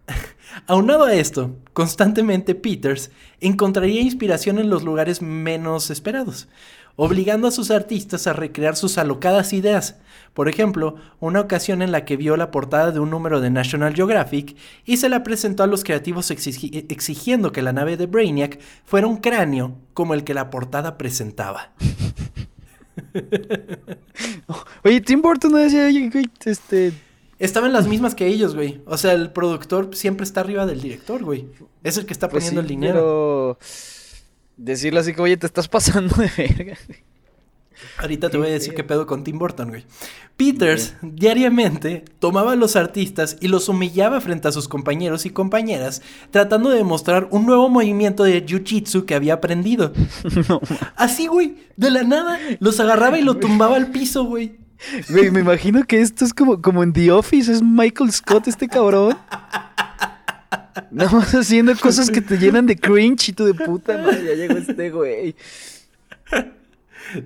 Aunado a esto, constantemente Peters encontraría inspiración en los lugares menos esperados obligando a sus artistas a recrear sus alocadas ideas. Por ejemplo, una ocasión en la que vio la portada de un número de National Geographic y se la presentó a los creativos exigiendo que la nave de Brainiac fuera un cráneo como el que la portada presentaba. Oye, Tim Burton no decía, este... Estaba en las mismas que ellos, güey. O sea, el productor siempre está arriba del director, güey. Es el que está pues poniendo el dinero. Pero decirle así que, oye, te estás pasando de verga. Ahorita te voy a decir qué pedo con Tim Burton, güey. Peters diariamente tomaba a los artistas y los humillaba frente a sus compañeros y compañeras, tratando de demostrar un nuevo movimiento de jiu-jitsu que había aprendido. Así, güey, de la nada, los agarraba y lo tumbaba al piso, güey. Güey, me imagino que esto es como, como en The Office, es Michael Scott este cabrón. Nada más haciendo cosas que te llenan de cringe y tú de puta madre, ya llegó este güey.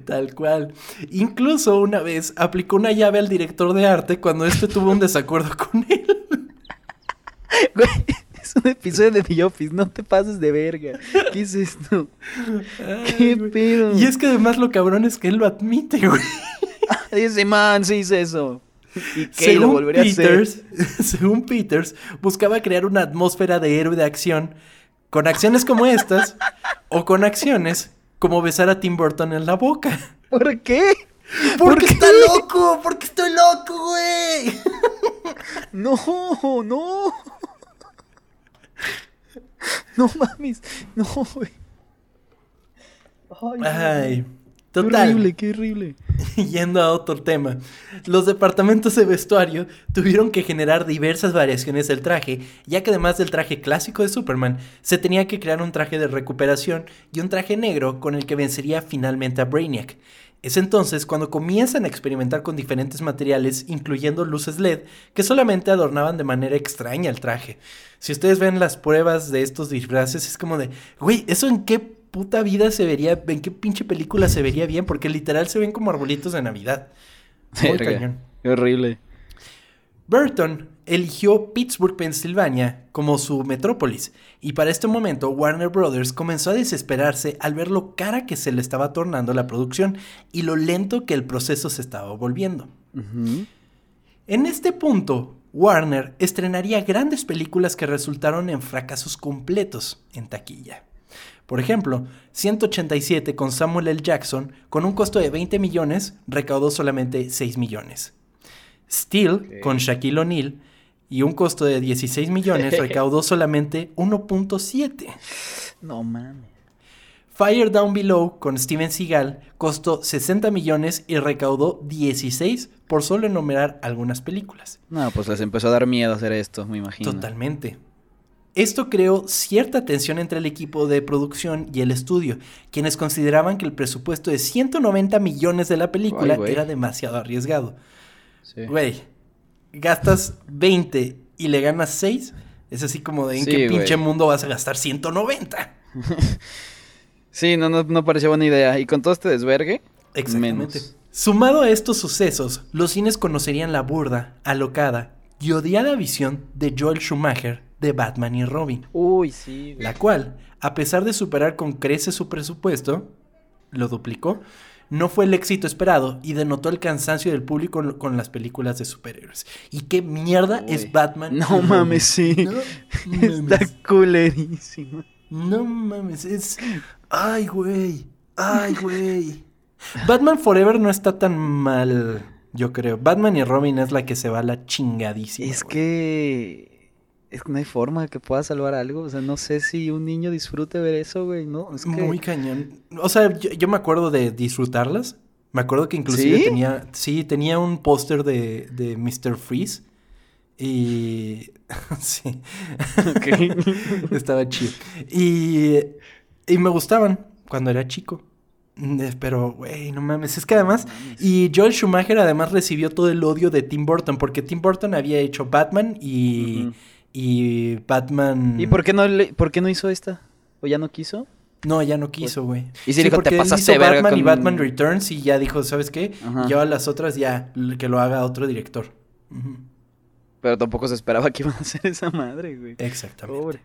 Tal cual. Incluso una vez aplicó una llave al director de arte cuando este tuvo un desacuerdo con él. Güey, es un episodio de The Office, no te pases de verga. ¿Qué es esto? ¿Qué pedo? Y es que además lo cabrón es que él lo admite, güey. Dice, man, sí hice eso. ¿Y qué? lo volvería a hacer. Según Peters, buscaba crear una atmósfera de héroe de acción con acciones como estas o con acciones como besar a Tim Burton en la boca. ¿Por qué? Porque está loco, porque estoy loco, güey. No, no. No mames, no, güey. Ay, total. Qué horrible, qué horrible. Yendo a otro tema, los departamentos de vestuario tuvieron que generar diversas variaciones del traje, ya que además del traje clásico de Superman, se tenía que crear un traje de recuperación y un traje negro con el que vencería finalmente a Brainiac. Es entonces cuando comienzan a experimentar con diferentes materiales, incluyendo luces LED, que solamente adornaban de manera extraña el traje. Si ustedes ven las pruebas de estos disfraces, es como de, güey, ¿eso en qué puta vida se vería, en qué pinche película se vería bien? Porque literal se ven como arbolitos de Navidad. Muy cañón. Qué horrible. Burton eligió Pittsburgh, Pensilvania, como su metrópolis, y para este momento Warner Brothers comenzó a desesperarse al ver lo cara que se le estaba tornando la producción y lo lento que el proceso se estaba volviendo. En este punto, Warner estrenaría grandes películas que resultaron en fracasos completos en taquilla. Por ejemplo, 187 con Samuel L. Jackson, con un costo de 20 millones, recaudó solamente 6 millones. Steel, con Shaquille O'Neal, y un costo de 16 millones, recaudó solamente 1.7. No mames. Fire Down Below con Steven Seagal costó 60 millones y recaudó 16 por solo enumerar algunas películas. No, pues les empezó a dar miedo hacer esto, me imagino. Totalmente. Esto creó cierta tensión entre el equipo de producción y el estudio, quienes consideraban que el presupuesto de 190 millones de la película era demasiado arriesgado. Güey, gastas 20 y le ganas 6. Es así como de en qué pinche mundo vas a gastar 190. sí, no, no, parecía buena idea. Y con todo este desvergue, Exactamente. Sumado a estos sucesos, los cines conocerían la burda, alocada y odiada visión de Joel Schumacher de Batman y Robin. Uy, sí. La cual, a pesar de superar con creces su presupuesto, lo duplicó, no fue el éxito esperado y denotó el cansancio del público con, las películas de superhéroes. ¿Y qué mierda es Batman? No mames, sí. Está culerísimo. No mames, es... Ay, güey. Ay, güey. Batman Forever no está tan mal, yo creo. Batman y Robin es la que se va la chingadísima. Es que es que no hay forma que pueda salvar algo. O sea, no sé si un niño disfrute ver eso, güey, ¿no? Es Muy cañón. O sea, yo, me acuerdo de disfrutarlas. Me acuerdo que inclusive tenía... Sí, tenía un póster de, de Mr. Freeze. Y... sí. Estaba chido. Y... Y me gustaban cuando era chico. Eh, pero, güey, no mames. Es que además. Y Joel Schumacher además recibió todo el odio de Tim Burton. Porque Tim Burton había hecho Batman y y Batman. ¿Y por qué no, le, por qué no hizo esta? ¿O ya no quiso? No, ya no quiso, güey. Y si dijo, te pasaste Batman y Batman Returns y ya dijo, ¿sabes qué? Yo a las otras ya, que lo haga otro director. Pero tampoco se esperaba que iban a hacer esa madre, güey. Exactamente.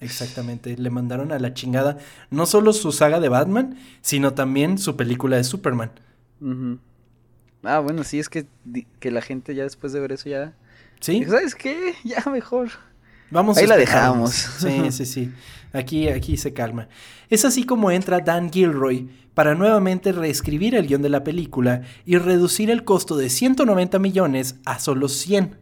Exactamente. Le mandaron a la chingada no solo su saga de Batman, sino también su película de Superman. Ah, bueno, sí, es que, que la gente ya después de ver eso ya ¿Sí? ¿Sabes qué? Ya mejor. Vamos Ahí la dejamos. Sí, sí, sí. Aquí, aquí se calma. Es así como entra Dan Gilroy para nuevamente reescribir el guion de la película y reducir el costo de 190 millones a solo 100.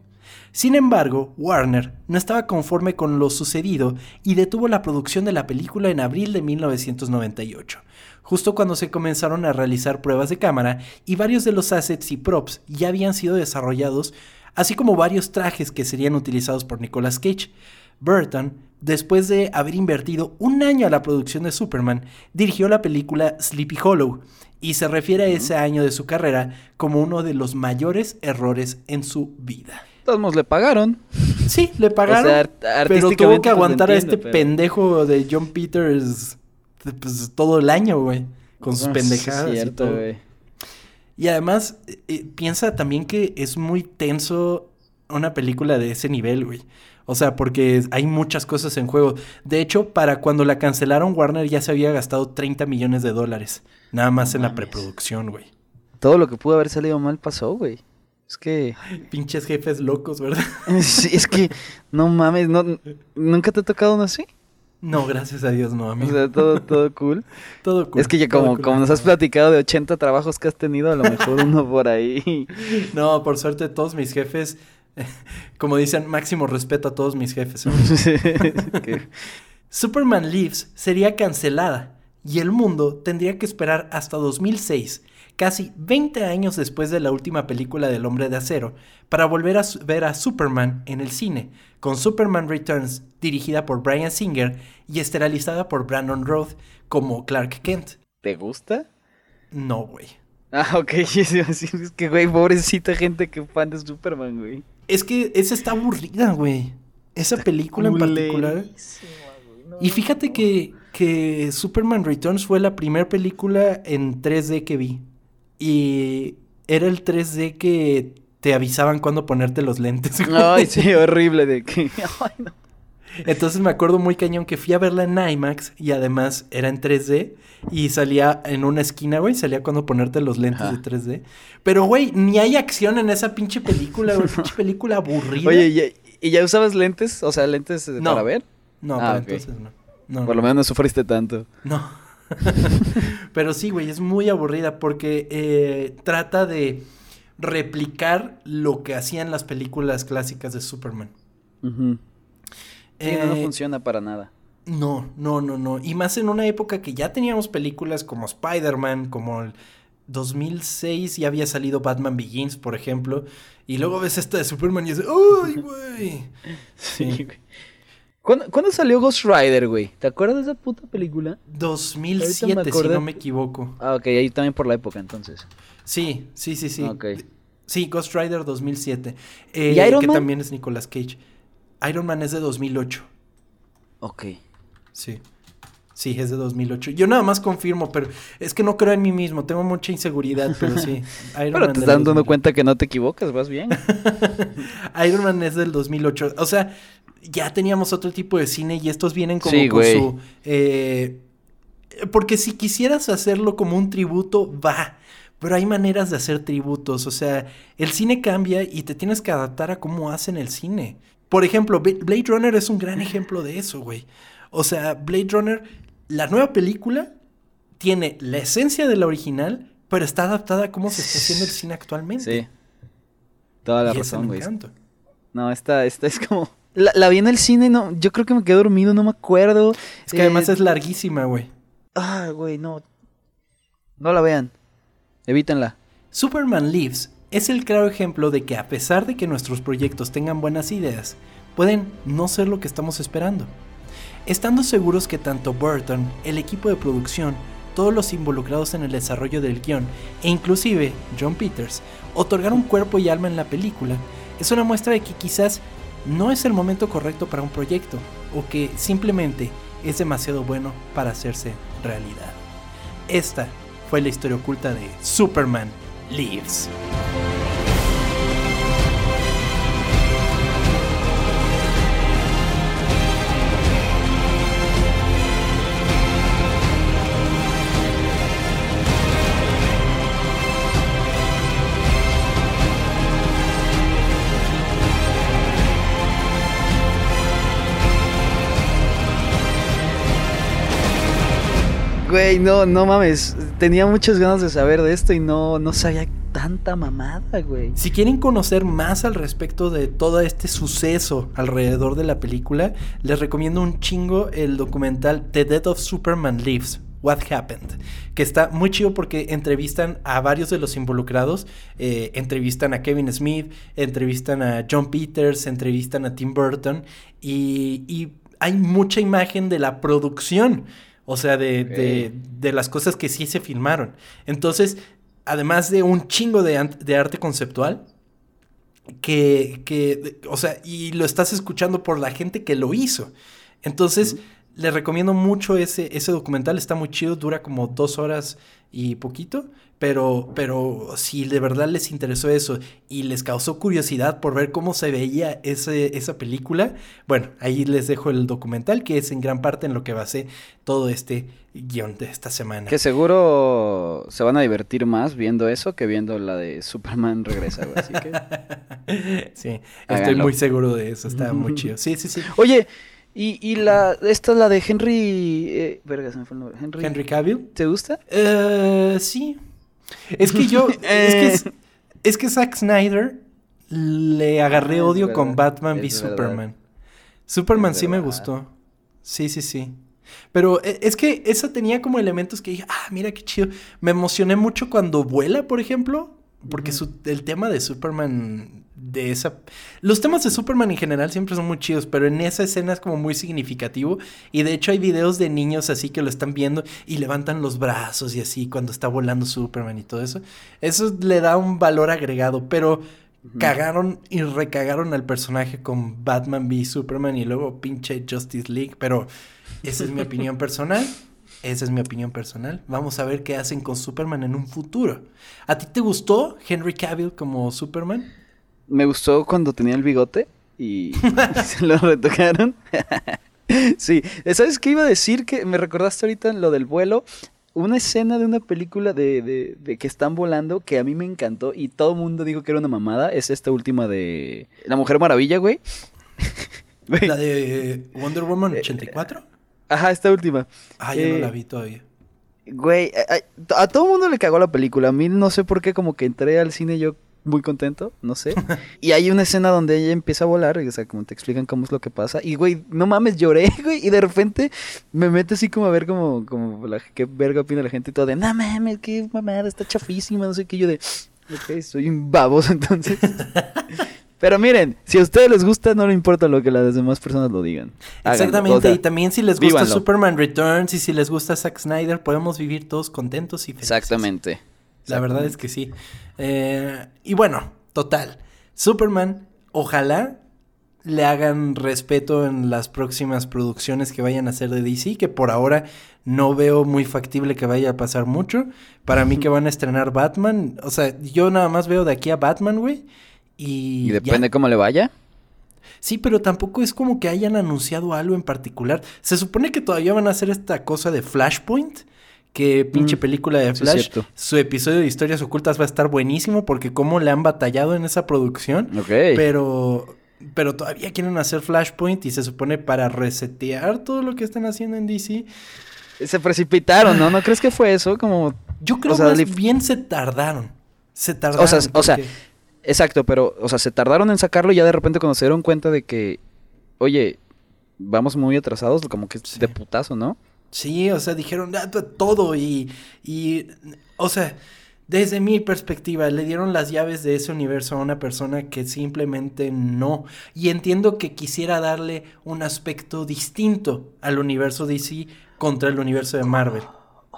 Sin embargo, Warner no estaba conforme con lo sucedido y detuvo la producción de la película en abril de 1998, justo cuando se comenzaron a realizar pruebas de cámara y varios de los assets y props ya habían sido desarrollados así como varios trajes que serían utilizados por Nicolas Cage. Burton, después de haber invertido un año a la producción de Superman, dirigió la película Sleepy Hollow y se refiere a ese año de su carrera como uno de los mayores errores en su vida. Todos le pagaron. Sí, le pagaron. pero tuvo que pues, aguantar a este pendejo de John Peters pues, todo el año, güey. Con sus pendejadas y todo. Y además, eh, piensa también que es muy tenso una película de ese nivel, güey. O sea, porque hay muchas cosas en juego. De hecho, para cuando la cancelaron, Warner ya se había gastado 30 millones de dólares. Nada más en la preproducción, güey. Todo lo que pudo haber salido mal pasó, güey. Es que. Pinches jefes locos, ¿verdad? sí, es que. No mames, no, ¿nunca te ha tocado uno así? No, gracias a Dios, no, amigo. O sea, todo, todo cool. todo cool. Es que ya como, como nos has platicado de 80 trabajos que has tenido, a lo mejor uno por ahí. No, por suerte, todos mis jefes Como dicen, máximo respeto a todos mis jefes. Superman Lives sería cancelada y el mundo tendría que esperar hasta 2006, casi 20 años después de la última película del Hombre de Acero, para volver a ver a Superman en el cine, con Superman Returns dirigida por Brian Singer y esterilizada por Brandon Roth como Clark Kent. ¿Te gusta? No, güey. Ah, ok, es que, güey, pobrecita gente que fan de Superman, güey. Es que esa está aburrida, güey. Esa película en particular. y fíjate que, que Superman Returns fue la primera película en 3D que vi. Y era el 3D que te avisaban cuando ponerte los lentes. Ay, sí, horrible de que. Ay, no. Entonces me acuerdo muy cañón que fui a verla en IMAX y además era en 3D y salía en una esquina, güey, salía cuando ponerte los lentes de 3D. Pero, güey, ni hay acción en esa pinche película, güey, pinche película aburrida. Oye, ¿y ya, usabas lentes? O sea, lentes para ver. No, ah, entonces no. Por lo menos no sufriste tanto. No. Pero sí, güey, es muy aburrida porque eh, trata de replicar lo que hacían las películas clásicas de Superman. Sí, no, eh, funciona para nada. No, no, no, no. Y más en una época que ya teníamos películas como Spider-Man, como el 2006 ya había salido Batman Begins, por ejemplo. Y luego ves esta de Superman y dices, ¡Uy, güey! Sí, güey. ¿Cuándo, salió Ghost Rider, güey? ¿Te acuerdas de esa puta película? 2007, si no me equivoco. Ah, ok, ahí también por la época, entonces. Sí, sí, sí, sí. Ok. Sí, Ghost Rider 2007. Eh, ¿Y Iron que también es Nicolas Cage. Iron Man es de 2008. Ok. Sí. Sí, es de 2008. Yo nada más confirmo, pero es que no creo en mí mismo. Tengo mucha inseguridad, pero sí. Iron pero te estás dando cuenta que no te equivocas, vas bien. Iron Man es del 2008. O sea, ya teníamos otro tipo de cine y estos vienen como con su... Eh, porque si quisieras hacerlo como un tributo, va. Pero hay maneras de hacer tributos. O sea, el cine cambia y te tienes que adaptar a cómo hacen el cine. Por ejemplo, Blade Runner es un gran ejemplo de eso, güey. O sea, Blade Runner, la nueva película tiene la esencia de la original, pero está adaptada a cómo se está haciendo el cine actualmente. Sí. Toda la razón, güey. No, esta, esta es como. La, vi en el cine, no, yo creo que me quedé dormido, no me acuerdo. Es que además eh, es larguísima, güey. Ah, güey, no. No la vean. Evítenla. Superman Lives es el claro ejemplo de que a pesar de que nuestros proyectos tengan buenas ideas, pueden no ser lo que estamos esperando. Estando seguros que tanto Burton, el equipo de producción, todos los involucrados en el desarrollo del guion e inclusive John Peters otorgaron cuerpo y alma en la película, es una muestra de que quizás no es el momento correcto para un proyecto o que simplemente es demasiado bueno para hacerse realidad. Esta fue la historia oculta de Superman Lives. Güey, no, no mames. Tenía muchas ganas de saber de esto y no, no sabía tanta mamada, güey. Si quieren conocer más al respecto de todo este suceso alrededor de la película, les recomiendo un chingo el documental The Death of Superman Lives. What Happened, que está muy chido porque entrevistan a varios de los involucrados, eh, entrevistan a Kevin Smith, entrevistan a John Peters, entrevistan a Tim Burton y, y hay mucha imagen de la producción. O sea, de, de, las cosas que sí se filmaron. Entonces, además de un chingo de, arte conceptual, que, que, o sea, y lo estás escuchando por la gente que lo hizo. Entonces, les recomiendo mucho ese, ese documental, está muy chido, dura como dos horas y poquito, pero, pero si de verdad les interesó eso y les causó curiosidad por ver cómo se veía ese, esa película, bueno, ahí les dejo el documental que es en gran parte en lo que basé todo este guion de esta semana. Que seguro se van a divertir más viendo eso que viendo la de Superman regresa, así que... sí, estoy muy seguro de eso, está muy chido. Sí, sí, sí. Oye, y, y la, esta es la de Henry. Eh, verga, se me fue el nombre. Henry, Henry Cavill. ¿Te gusta? Eh, sí. Es que yo. es, que es, que Zack Snyder le agarré ah, odio con Batman v Superman. Superman sí me gustó. Sí, sí, sí. Pero e, es que esa tenía como elementos que dije, ah, mira qué chido. Me emocioné mucho cuando vuela, por ejemplo. Porque el tema de Superman de esa... Los temas de Superman en general siempre son muy chidos, pero en esa escena es como muy significativo. Y de hecho hay videos de niños así que lo están viendo y levantan los brazos y así cuando está volando Superman y todo eso. Eso le da un valor agregado, pero cagaron y recagaron al personaje con Batman v Superman y luego pinche Justice League, pero esa es mi opinión personal. Esa es mi opinión personal. Vamos a ver qué hacen con Superman en un futuro. ¿A ti te gustó Henry Cavill como Superman? me gustó cuando tenía el bigote y se lo retocaron. sí, ¿sabes qué iba a decir? Que me recordaste ahorita en lo del vuelo. Una escena de una película de, de, que están volando que a mí me encantó y todo el mundo dijo que era una mamada. Es esta última de La Mujer Maravilla, güey. ¿La de Wonder Woman 84? Eh, ajá, esta última. Ah, yo no la eh, vi todavía. Güey, a, a, todo el mundo le cagó la película. A mí no sé por qué, como que entré al cine yo muy contento, no sé. y hay una escena donde ella empieza a volar, o sea, como te explican cómo es lo que pasa. Y, güey, no mames, lloré, güey. Y de repente me meto así como a ver como, como la, qué verga opina la gente y todo de, no mames, qué mamada, está chafísima, no sé qué. Yo de, ok, soy un baboso entonces. Pero miren, si a ustedes les gusta, no le importa lo que las demás personas lo digan. Exactamente, y también si les gusta Superman Returns y si les gusta Zack Snyder, podemos vivir todos contentos y felices. Exactamente. La verdad es que sí. Eh, y bueno, total. Superman, ojalá le hagan respeto en las próximas producciones que vayan a hacer de DC, que por ahora no veo muy factible que vaya a pasar mucho. Para mí que van a estrenar Batman, o sea, yo nada más veo de aquí a Batman, güey. Y, ¿Y depende cómo le vaya. Sí, pero tampoco es como que hayan anunciado algo en particular. Se supone que todavía van a hacer esta cosa de Flashpoint, Qué pinche mm, película de Flash. Su episodio de historias ocultas va a estar buenísimo porque cómo le han batallado en esa producción. Ok. Pero, pero todavía quieren hacer Flashpoint y se supone para resetear todo lo que están haciendo en DC. Se precipitaron, ¿no? ¿No crees que fue eso? Como... Yo creo que bien se tardaron. Se tardaron. O sea, o sea, exacto, pero, o sea, se tardaron en sacarlo y ya de repente cuando se dieron cuenta de que, oye, vamos muy atrasados, como que de putazo, ¿no? Sí, o sea, dijeron ah, todo y, y, o sea, desde mi perspectiva, le dieron las llaves de ese universo a una persona que simplemente no. Y entiendo que quisiera darle un aspecto distinto al universo DC contra el universo de Marvel.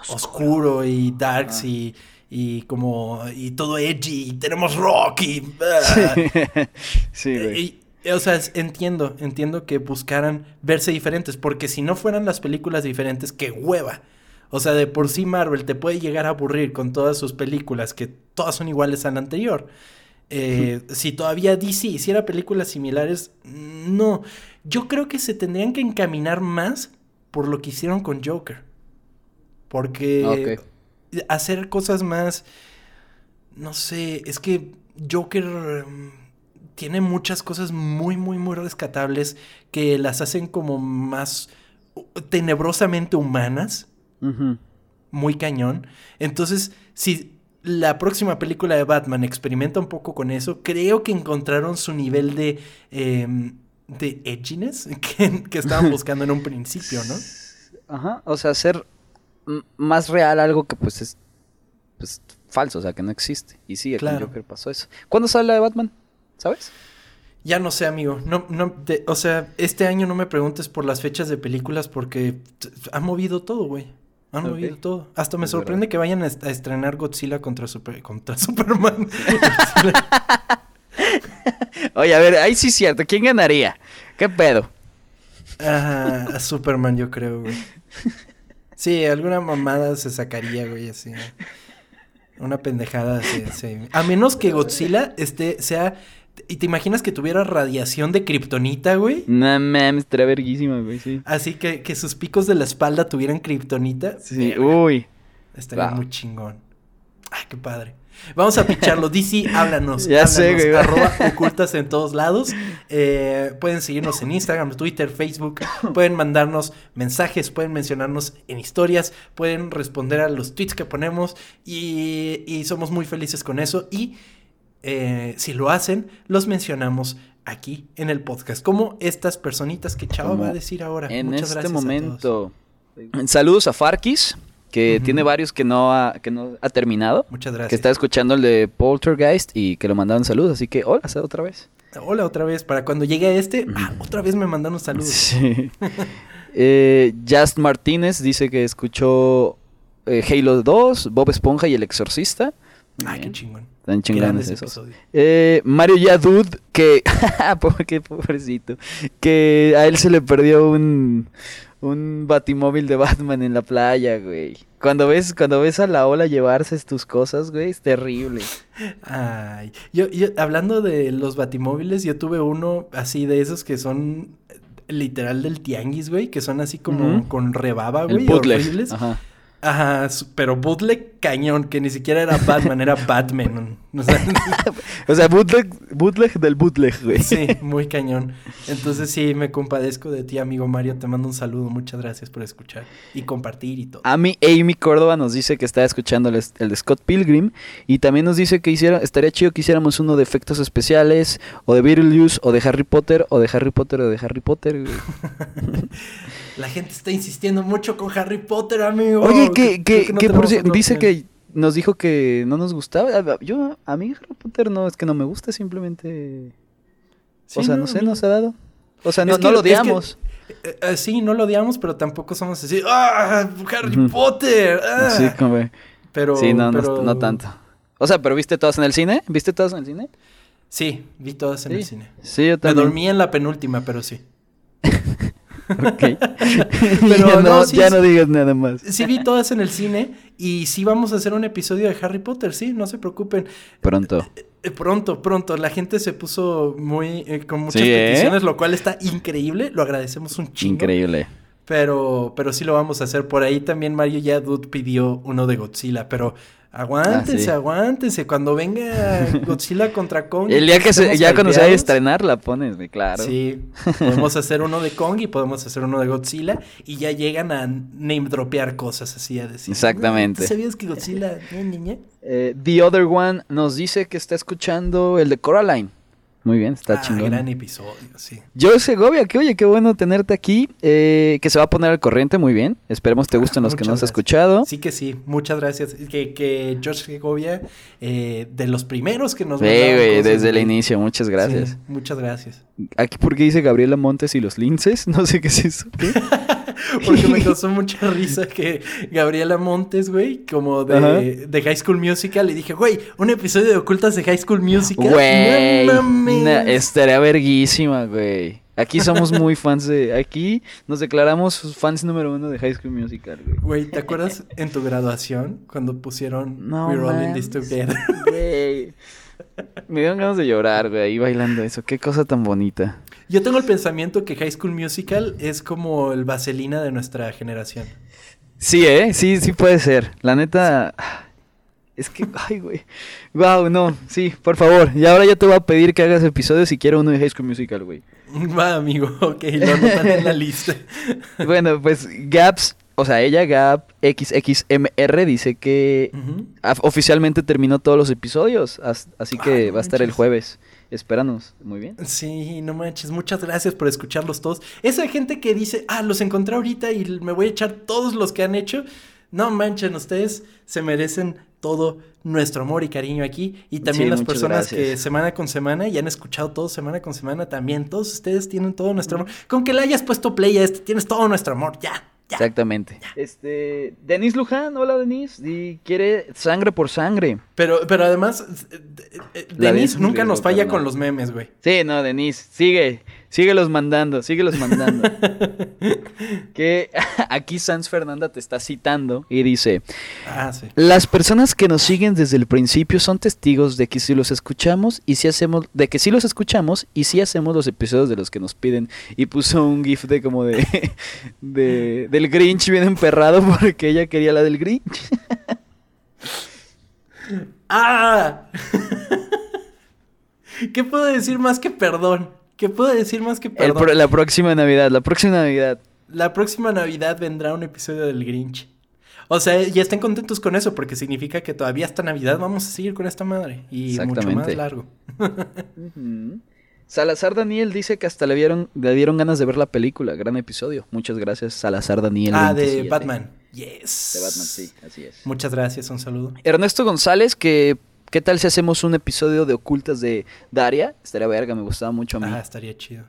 Oscuro, y darks ah. y, y como y todo edgy y tenemos rock y sí, güey. O sea, entiendo, entiendo que buscaran verse diferentes, porque si no fueran las películas diferentes, qué hueva. O sea, de por sí Marvel te puede llegar a aburrir con todas sus películas, que todas son iguales a la anterior. Eh, si todavía DC hiciera películas similares, no. Yo creo que se tendrían que encaminar más por lo que hicieron con Joker. Porque hacer cosas más... No sé, es que Joker... Em, tiene muchas cosas muy, muy, muy rescatables que las hacen como más tenebrosamente humanas. Muy cañón. Entonces, si la próxima película de Batman experimenta un poco con eso, creo que encontraron su nivel de, em, de edginess que, que estaban buscando en un principio, ¿no? Ajá, o sea, hacer más real algo que pues es pues, falso, o sea, que no existe. Y sí, claro. que pasó eso. ¿Cuándo sale la de Batman? ¿Sabes? Ya no sé, amigo. No, no, o sea, este año no me preguntes por las fechas de películas porque han movido todo, güey. Han movido todo. Hasta me sorprende que vayan a, estrenar Godzilla contra, contra Superman. Oye, a ver, ahí sí es cierto. ¿Quién ganaría? ¿Qué pedo? Ajá, a Superman yo creo, güey. Sí, alguna mamada se sacaría, güey, así. Una pendejada se, A menos que Godzilla este, sea... ¿Y te imaginas que tuviera radiación de kriptonita, güey? No mames, estaría verguísima, güey, sí. Así que, que sus picos de la espalda tuvieran kriptonita. Sí, uy. Estaría muy chingón. Ay, qué padre. Vamos a picharlo. DC, háblanos. Ya sé, güey. Arroba ocultas en todos lados. Eh, pueden seguirnos en Instagram, Twitter, Facebook. Pueden mandarnos mensajes, pueden mencionarnos en historias, pueden responder a los tweets que ponemos y, somos muy felices con eso. Y eh, si lo hacen, los mencionamos aquí en el podcast. Como estas personitas que Chava va a decir ahora. En este momento. Saludos a Farkis que tiene varios que no, ha, que no ha terminado. Muchas gracias. Que está escuchando el de Poltergeist y que lo mandaron saludos. Así que hola, otra vez. Hola otra vez. Para cuando llegue a este, ah, otra vez me mandaron saludos. Sí. eh, Just Martínez dice que escuchó eh, Halo 2, Bob Esponja y El Exorcista. Ay, qué chingón. Están chingones esos. Eh, Mario Yadud, que. qué pobrecito. Que a él se le perdió un un batimóvil de Batman en la playa, güey. Cuando ves, cuando ves a la ola llevarse tus cosas, güey, es terrible. Ay, yo, yo, hablando de los batimóviles, yo tuve uno así de esos que son literal del tianguis, güey, que son así como con rebaba, güey, horribles. Ajá. Ajá, pero bootleg cañón, que ni siquiera era Batman, era Batman. O sea, bootleg, bootleg del bootleg, güey. Sí, muy cañón. Entonces sí, me compadezco de ti, amigo Mario. Te mando un saludo. Muchas gracias por escuchar y compartir y todo. A mí, Amy Córdoba nos dice que está escuchando el, de Scott Pilgrim y también nos dice que hiciera, estaría chido que hiciéramos uno de efectos especiales o de Beetlejuice o de Harry Potter o de Harry Potter o de Harry Potter. La gente está insistiendo mucho con Harry Potter, amigo. Oye, que, que, que, por dice que nos dijo que no nos gustaba. Yo, a mí Harry Potter no es que no me gusta, simplemente. o sea, no, sé, no se ha dado. O sea, no, lo odiamos. Eh, eh, sí, no lo odiamos, pero tampoco somos así. ¡Ah! ¡Harry Potter! ¡Ah! Sí, como. Pero, sí, no, No, tanto. O sea, pero ¿viste todas en el cine? ¿Viste todas en el cine? Sí, vi todas en el cine. Sí, yo también. Me dormí en la penúltima, pero sí. Ok. Pero no, ya no digas nada más. Sí vi todas en el cine y sí vamos a hacer un episodio de Harry Potter, sí, no se preocupen. Pronto. Eh, eh, pronto, pronto. La gente se puso muy eh, con muchas peticiones, lo cual está increíble. Lo agradecemos un chingo. Increíble. Pero, pero sí lo vamos a hacer. Por ahí también Mario Yadud pidió uno de Godzilla, pero Aguántense, ah, aguántense. Cuando venga Godzilla contra Kong. El día que se, ya cuando se vaya a estrenar la pones, claro. Sí, podemos hacer uno de Kong y podemos hacer uno de Godzilla y ya llegan a name dropear cosas así a decir. Exactamente. ¿Sabías que Godzilla, niña? Eh, The Other One nos dice que está escuchando el de Coraline. Muy bien, está ah, chingón. gran episodio, sí. Yo Segovia, que oye, qué bueno tenerte aquí. Eh, que se va a poner al corriente, muy bien. Esperemos te gusten los que no has escuchado. Sí que sí, muchas gracias. Que, que George Segovia, eh, de los primeros que nos Sí, güey, desde el inicio, muchas gracias. muchas gracias. Aquí porque dice Gabriela Montes y los linces, no sé qué es eso. Porque me causó mucha risa que Gabriela Montes, güey, como de, de, High School Musical, y dije, güey, un episodio de ocultas de High School Musical. Güey, no, estaría verguísima, güey. Aquí somos muy fans de. Aquí nos declaramos fans número uno de High School Musical, güey. Güey, ¿te acuerdas en tu graduación cuando pusieron no, We're All in This Together? Güey. Me dieron ganas de llorar, güey, ahí bailando eso. Qué cosa tan bonita. Yo tengo el pensamiento que High School Musical es como el vaselina de nuestra generación. Sí, ¿eh? Sí, sí puede ser. La neta... Es que, ay, güey. Wow, no, sí, por favor. Y ahora ya te voy a pedir que hagas episodios si quiero uno de High School Musical, güey. Va, amigo, ok, lo anotan en la lista. bueno, pues Gaps, o sea, ella, Gap XXMR, dice que oficialmente terminó todos los episodios. Así que va a estar el jueves. Espéranos, muy bien. Sí, no manches, muchas gracias por escucharlos todos. Esa gente que dice, ah, los encontré ahorita y me voy a echar todos los que han hecho. No manchen, ustedes se merecen todo nuestro amor y cariño aquí. Y también las personas que semana con semana y han escuchado todo semana con semana también. Todos ustedes tienen todo nuestro amor. Con que le hayas puesto play a este, tienes todo nuestro amor, ya. Exactamente. Este, Denis Luján, hola Denis, y quiere sangre por sangre. Pero, pero además, eh, eh, Denis nunca nos falla con los memes, güey. Sí, no, Denis, sigue. Síguelos mandando, síguelos mandando. que aquí Sans Fernanda te está citando y dice: ah, sí. Las personas que nos siguen desde el principio son testigos de que si los escuchamos y si hacemos, de que si los escuchamos y si hacemos los episodios de los que nos piden. Y puso un gif de como de, de del Grinch bien emperrado porque ella quería la del Grinch. ¡Ah! ¿Qué puedo decir más que perdón? ¿Qué puedo decir más que perdón? la próxima Navidad, la próxima Navidad. La próxima Navidad vendrá un episodio del Grinch. O sea, ya estén contentos con eso porque significa que todavía hasta Navidad vamos a seguir con esta madre. Y mucho más largo. Salazar Daniel dice que hasta le dieron, le dieron ganas de ver la película. Gran episodio. Muchas gracias, Salazar Daniel. Ah, de Batman. Yes. De Batman, sí, así es. Muchas gracias, un saludo. Ernesto González, que ¿qué tal si hacemos un episodio de ocultas de Daria? Estaría verga, me gustaba mucho a mí. Ah, estaría chido.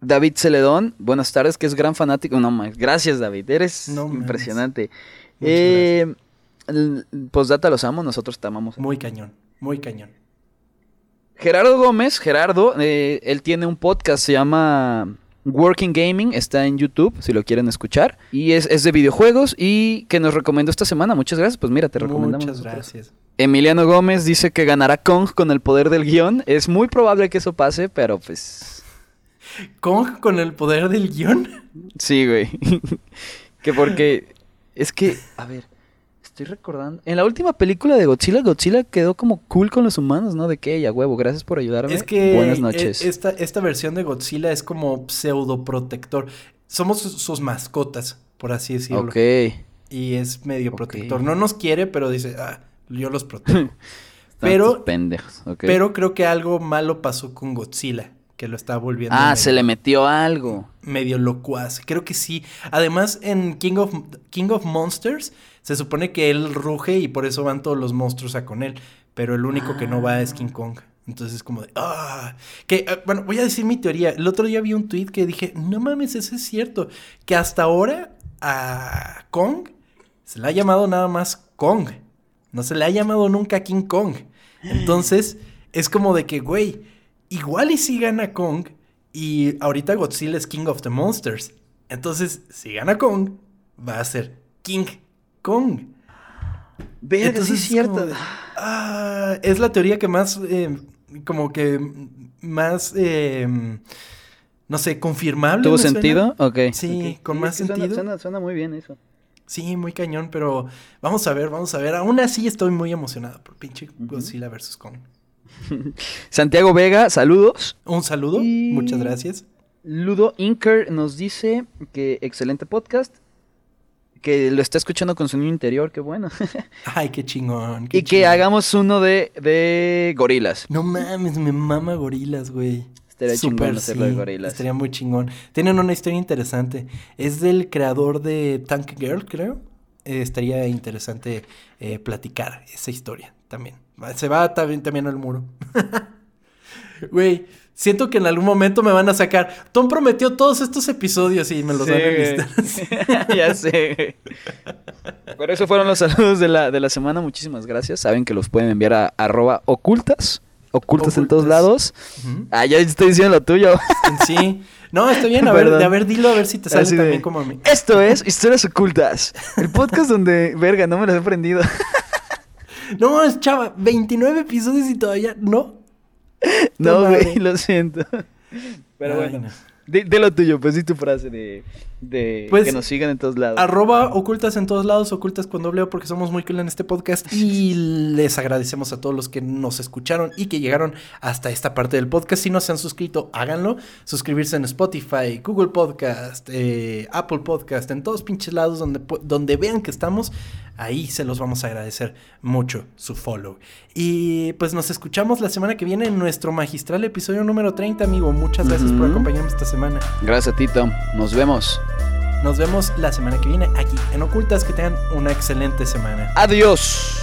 David Celedón, buenas tardes, que es gran fanático. No, gracias David, eres impresionante. Eh, Postdata los amo, nosotros te amamos. Muy cañón, muy cañón. Gerardo Gómez, Gerardo, eh, él tiene un podcast, se llama Working Gaming, está en YouTube, si lo quieren escuchar. Y es, de videojuegos y que nos recomendó esta semana. Muchas gracias, pues mira, te recomendamos. Muchas gracias. Emiliano Gómez dice que ganará Kong con el poder del guion. Es muy probable que eso pase, pero pues... ¿Kong con el poder del guion? Sí, güey. que porque... Es que, a ver, Estoy recordando. En la última película de Godzilla, Godzilla quedó como cool con los humanos, ¿no? De que, ya huevo, gracias por ayudarme. Es que. Buenas noches. E, esta, esta versión de Godzilla es como pseudo protector. Somos sus mascotas, por así decirlo. Ok. Y es medio protector. No nos quiere, pero dice, ah, yo los protejo. pero. Pendejos. Pero creo que algo malo pasó con Godzilla que lo está volviendo. Ah, se le metió algo. Medio locuaz. Creo que sí. Además, en King of, King of Monsters, se supone que él ruge y por eso van todos los monstruos a con él. Pero el único que no va es King Kong. Entonces, como de. ¡Ah! Que, eh, bueno, voy a decir mi teoría. El otro día vi un tweet que dije: No mames, eso es cierto. Que hasta ahora a Kong se le ha llamado nada más Kong. No se le ha llamado nunca King Kong. Entonces, es como de que, güey igual y si gana Kong y ahorita Godzilla es King of the Monsters. Entonces, si gana Kong, va a ser King Kong. Entonces, es cierto. Ah, es la teoría que más, eh, como que más, eh, no sé, confirmable. ¿Tuvo sentido? Ok. Sí, con más sentido. Suena, suena, muy bien eso. Sí, muy cañón, pero vamos a ver, vamos a ver. Aún así estoy muy emocionado por pinche Godzilla vs. Kong. Santiago Vega, saludos. Un saludo, muchas gracias. Ludo Inker nos dice que excelente podcast, que lo está escuchando con su niño interior, qué bueno. Ay, qué chingón. y que hagamos uno de, de gorilas. No mames, me mama gorilas, güey. Estaría chingón hacerlo de gorilas. Estaría muy chingón. Tienen una historia interesante. Es del creador de Tank Girl, creo. Eh, estaría interesante eh, platicar esa historia también. Se va también, también al muro. Güey, siento que en algún momento me van a sacar. Tom prometió todos estos episodios y me los van a listar. ya sé. Por eso fueron los saludos de la, de la semana. Muchísimas gracias. Saben que los pueden enviar a arroba ocultas. Ocultas, en todos lados. Ah, ya estoy diciendo lo tuyo. sí. No, está bien. A ver, a ver, dilo a ver si te sale también como a mí. Esto es Historias Ocultas. El podcast donde, verga, no me lo he aprendido. No, es chava, 29 episodios y todavía no. No, güey, lo siento. Pero bueno. De, lo tuyo, pues di tu frase de, de pues, que nos sigan en todos lados. Arroba ocultas en todos lados, ocultas con doble porque somos muy cool en este podcast. Y les agradecemos a todos los que nos escucharon y que llegaron hasta esta parte del podcast. Si no se han suscrito, háganlo. Suscribirse en Spotify, Google Podcast, eh, Apple Podcast, en todos pinches lados donde, donde vean que estamos. Ahí se los vamos a agradecer mucho su follow. Y pues nos escuchamos la semana que viene en nuestro magistral episodio número 30, amigo. Muchas gracias por acompañarnos esta semana. Gracias, Tito. Nos vemos. Nos vemos la semana que viene aquí en Ocultas. Que tengan una excelente semana. Adiós.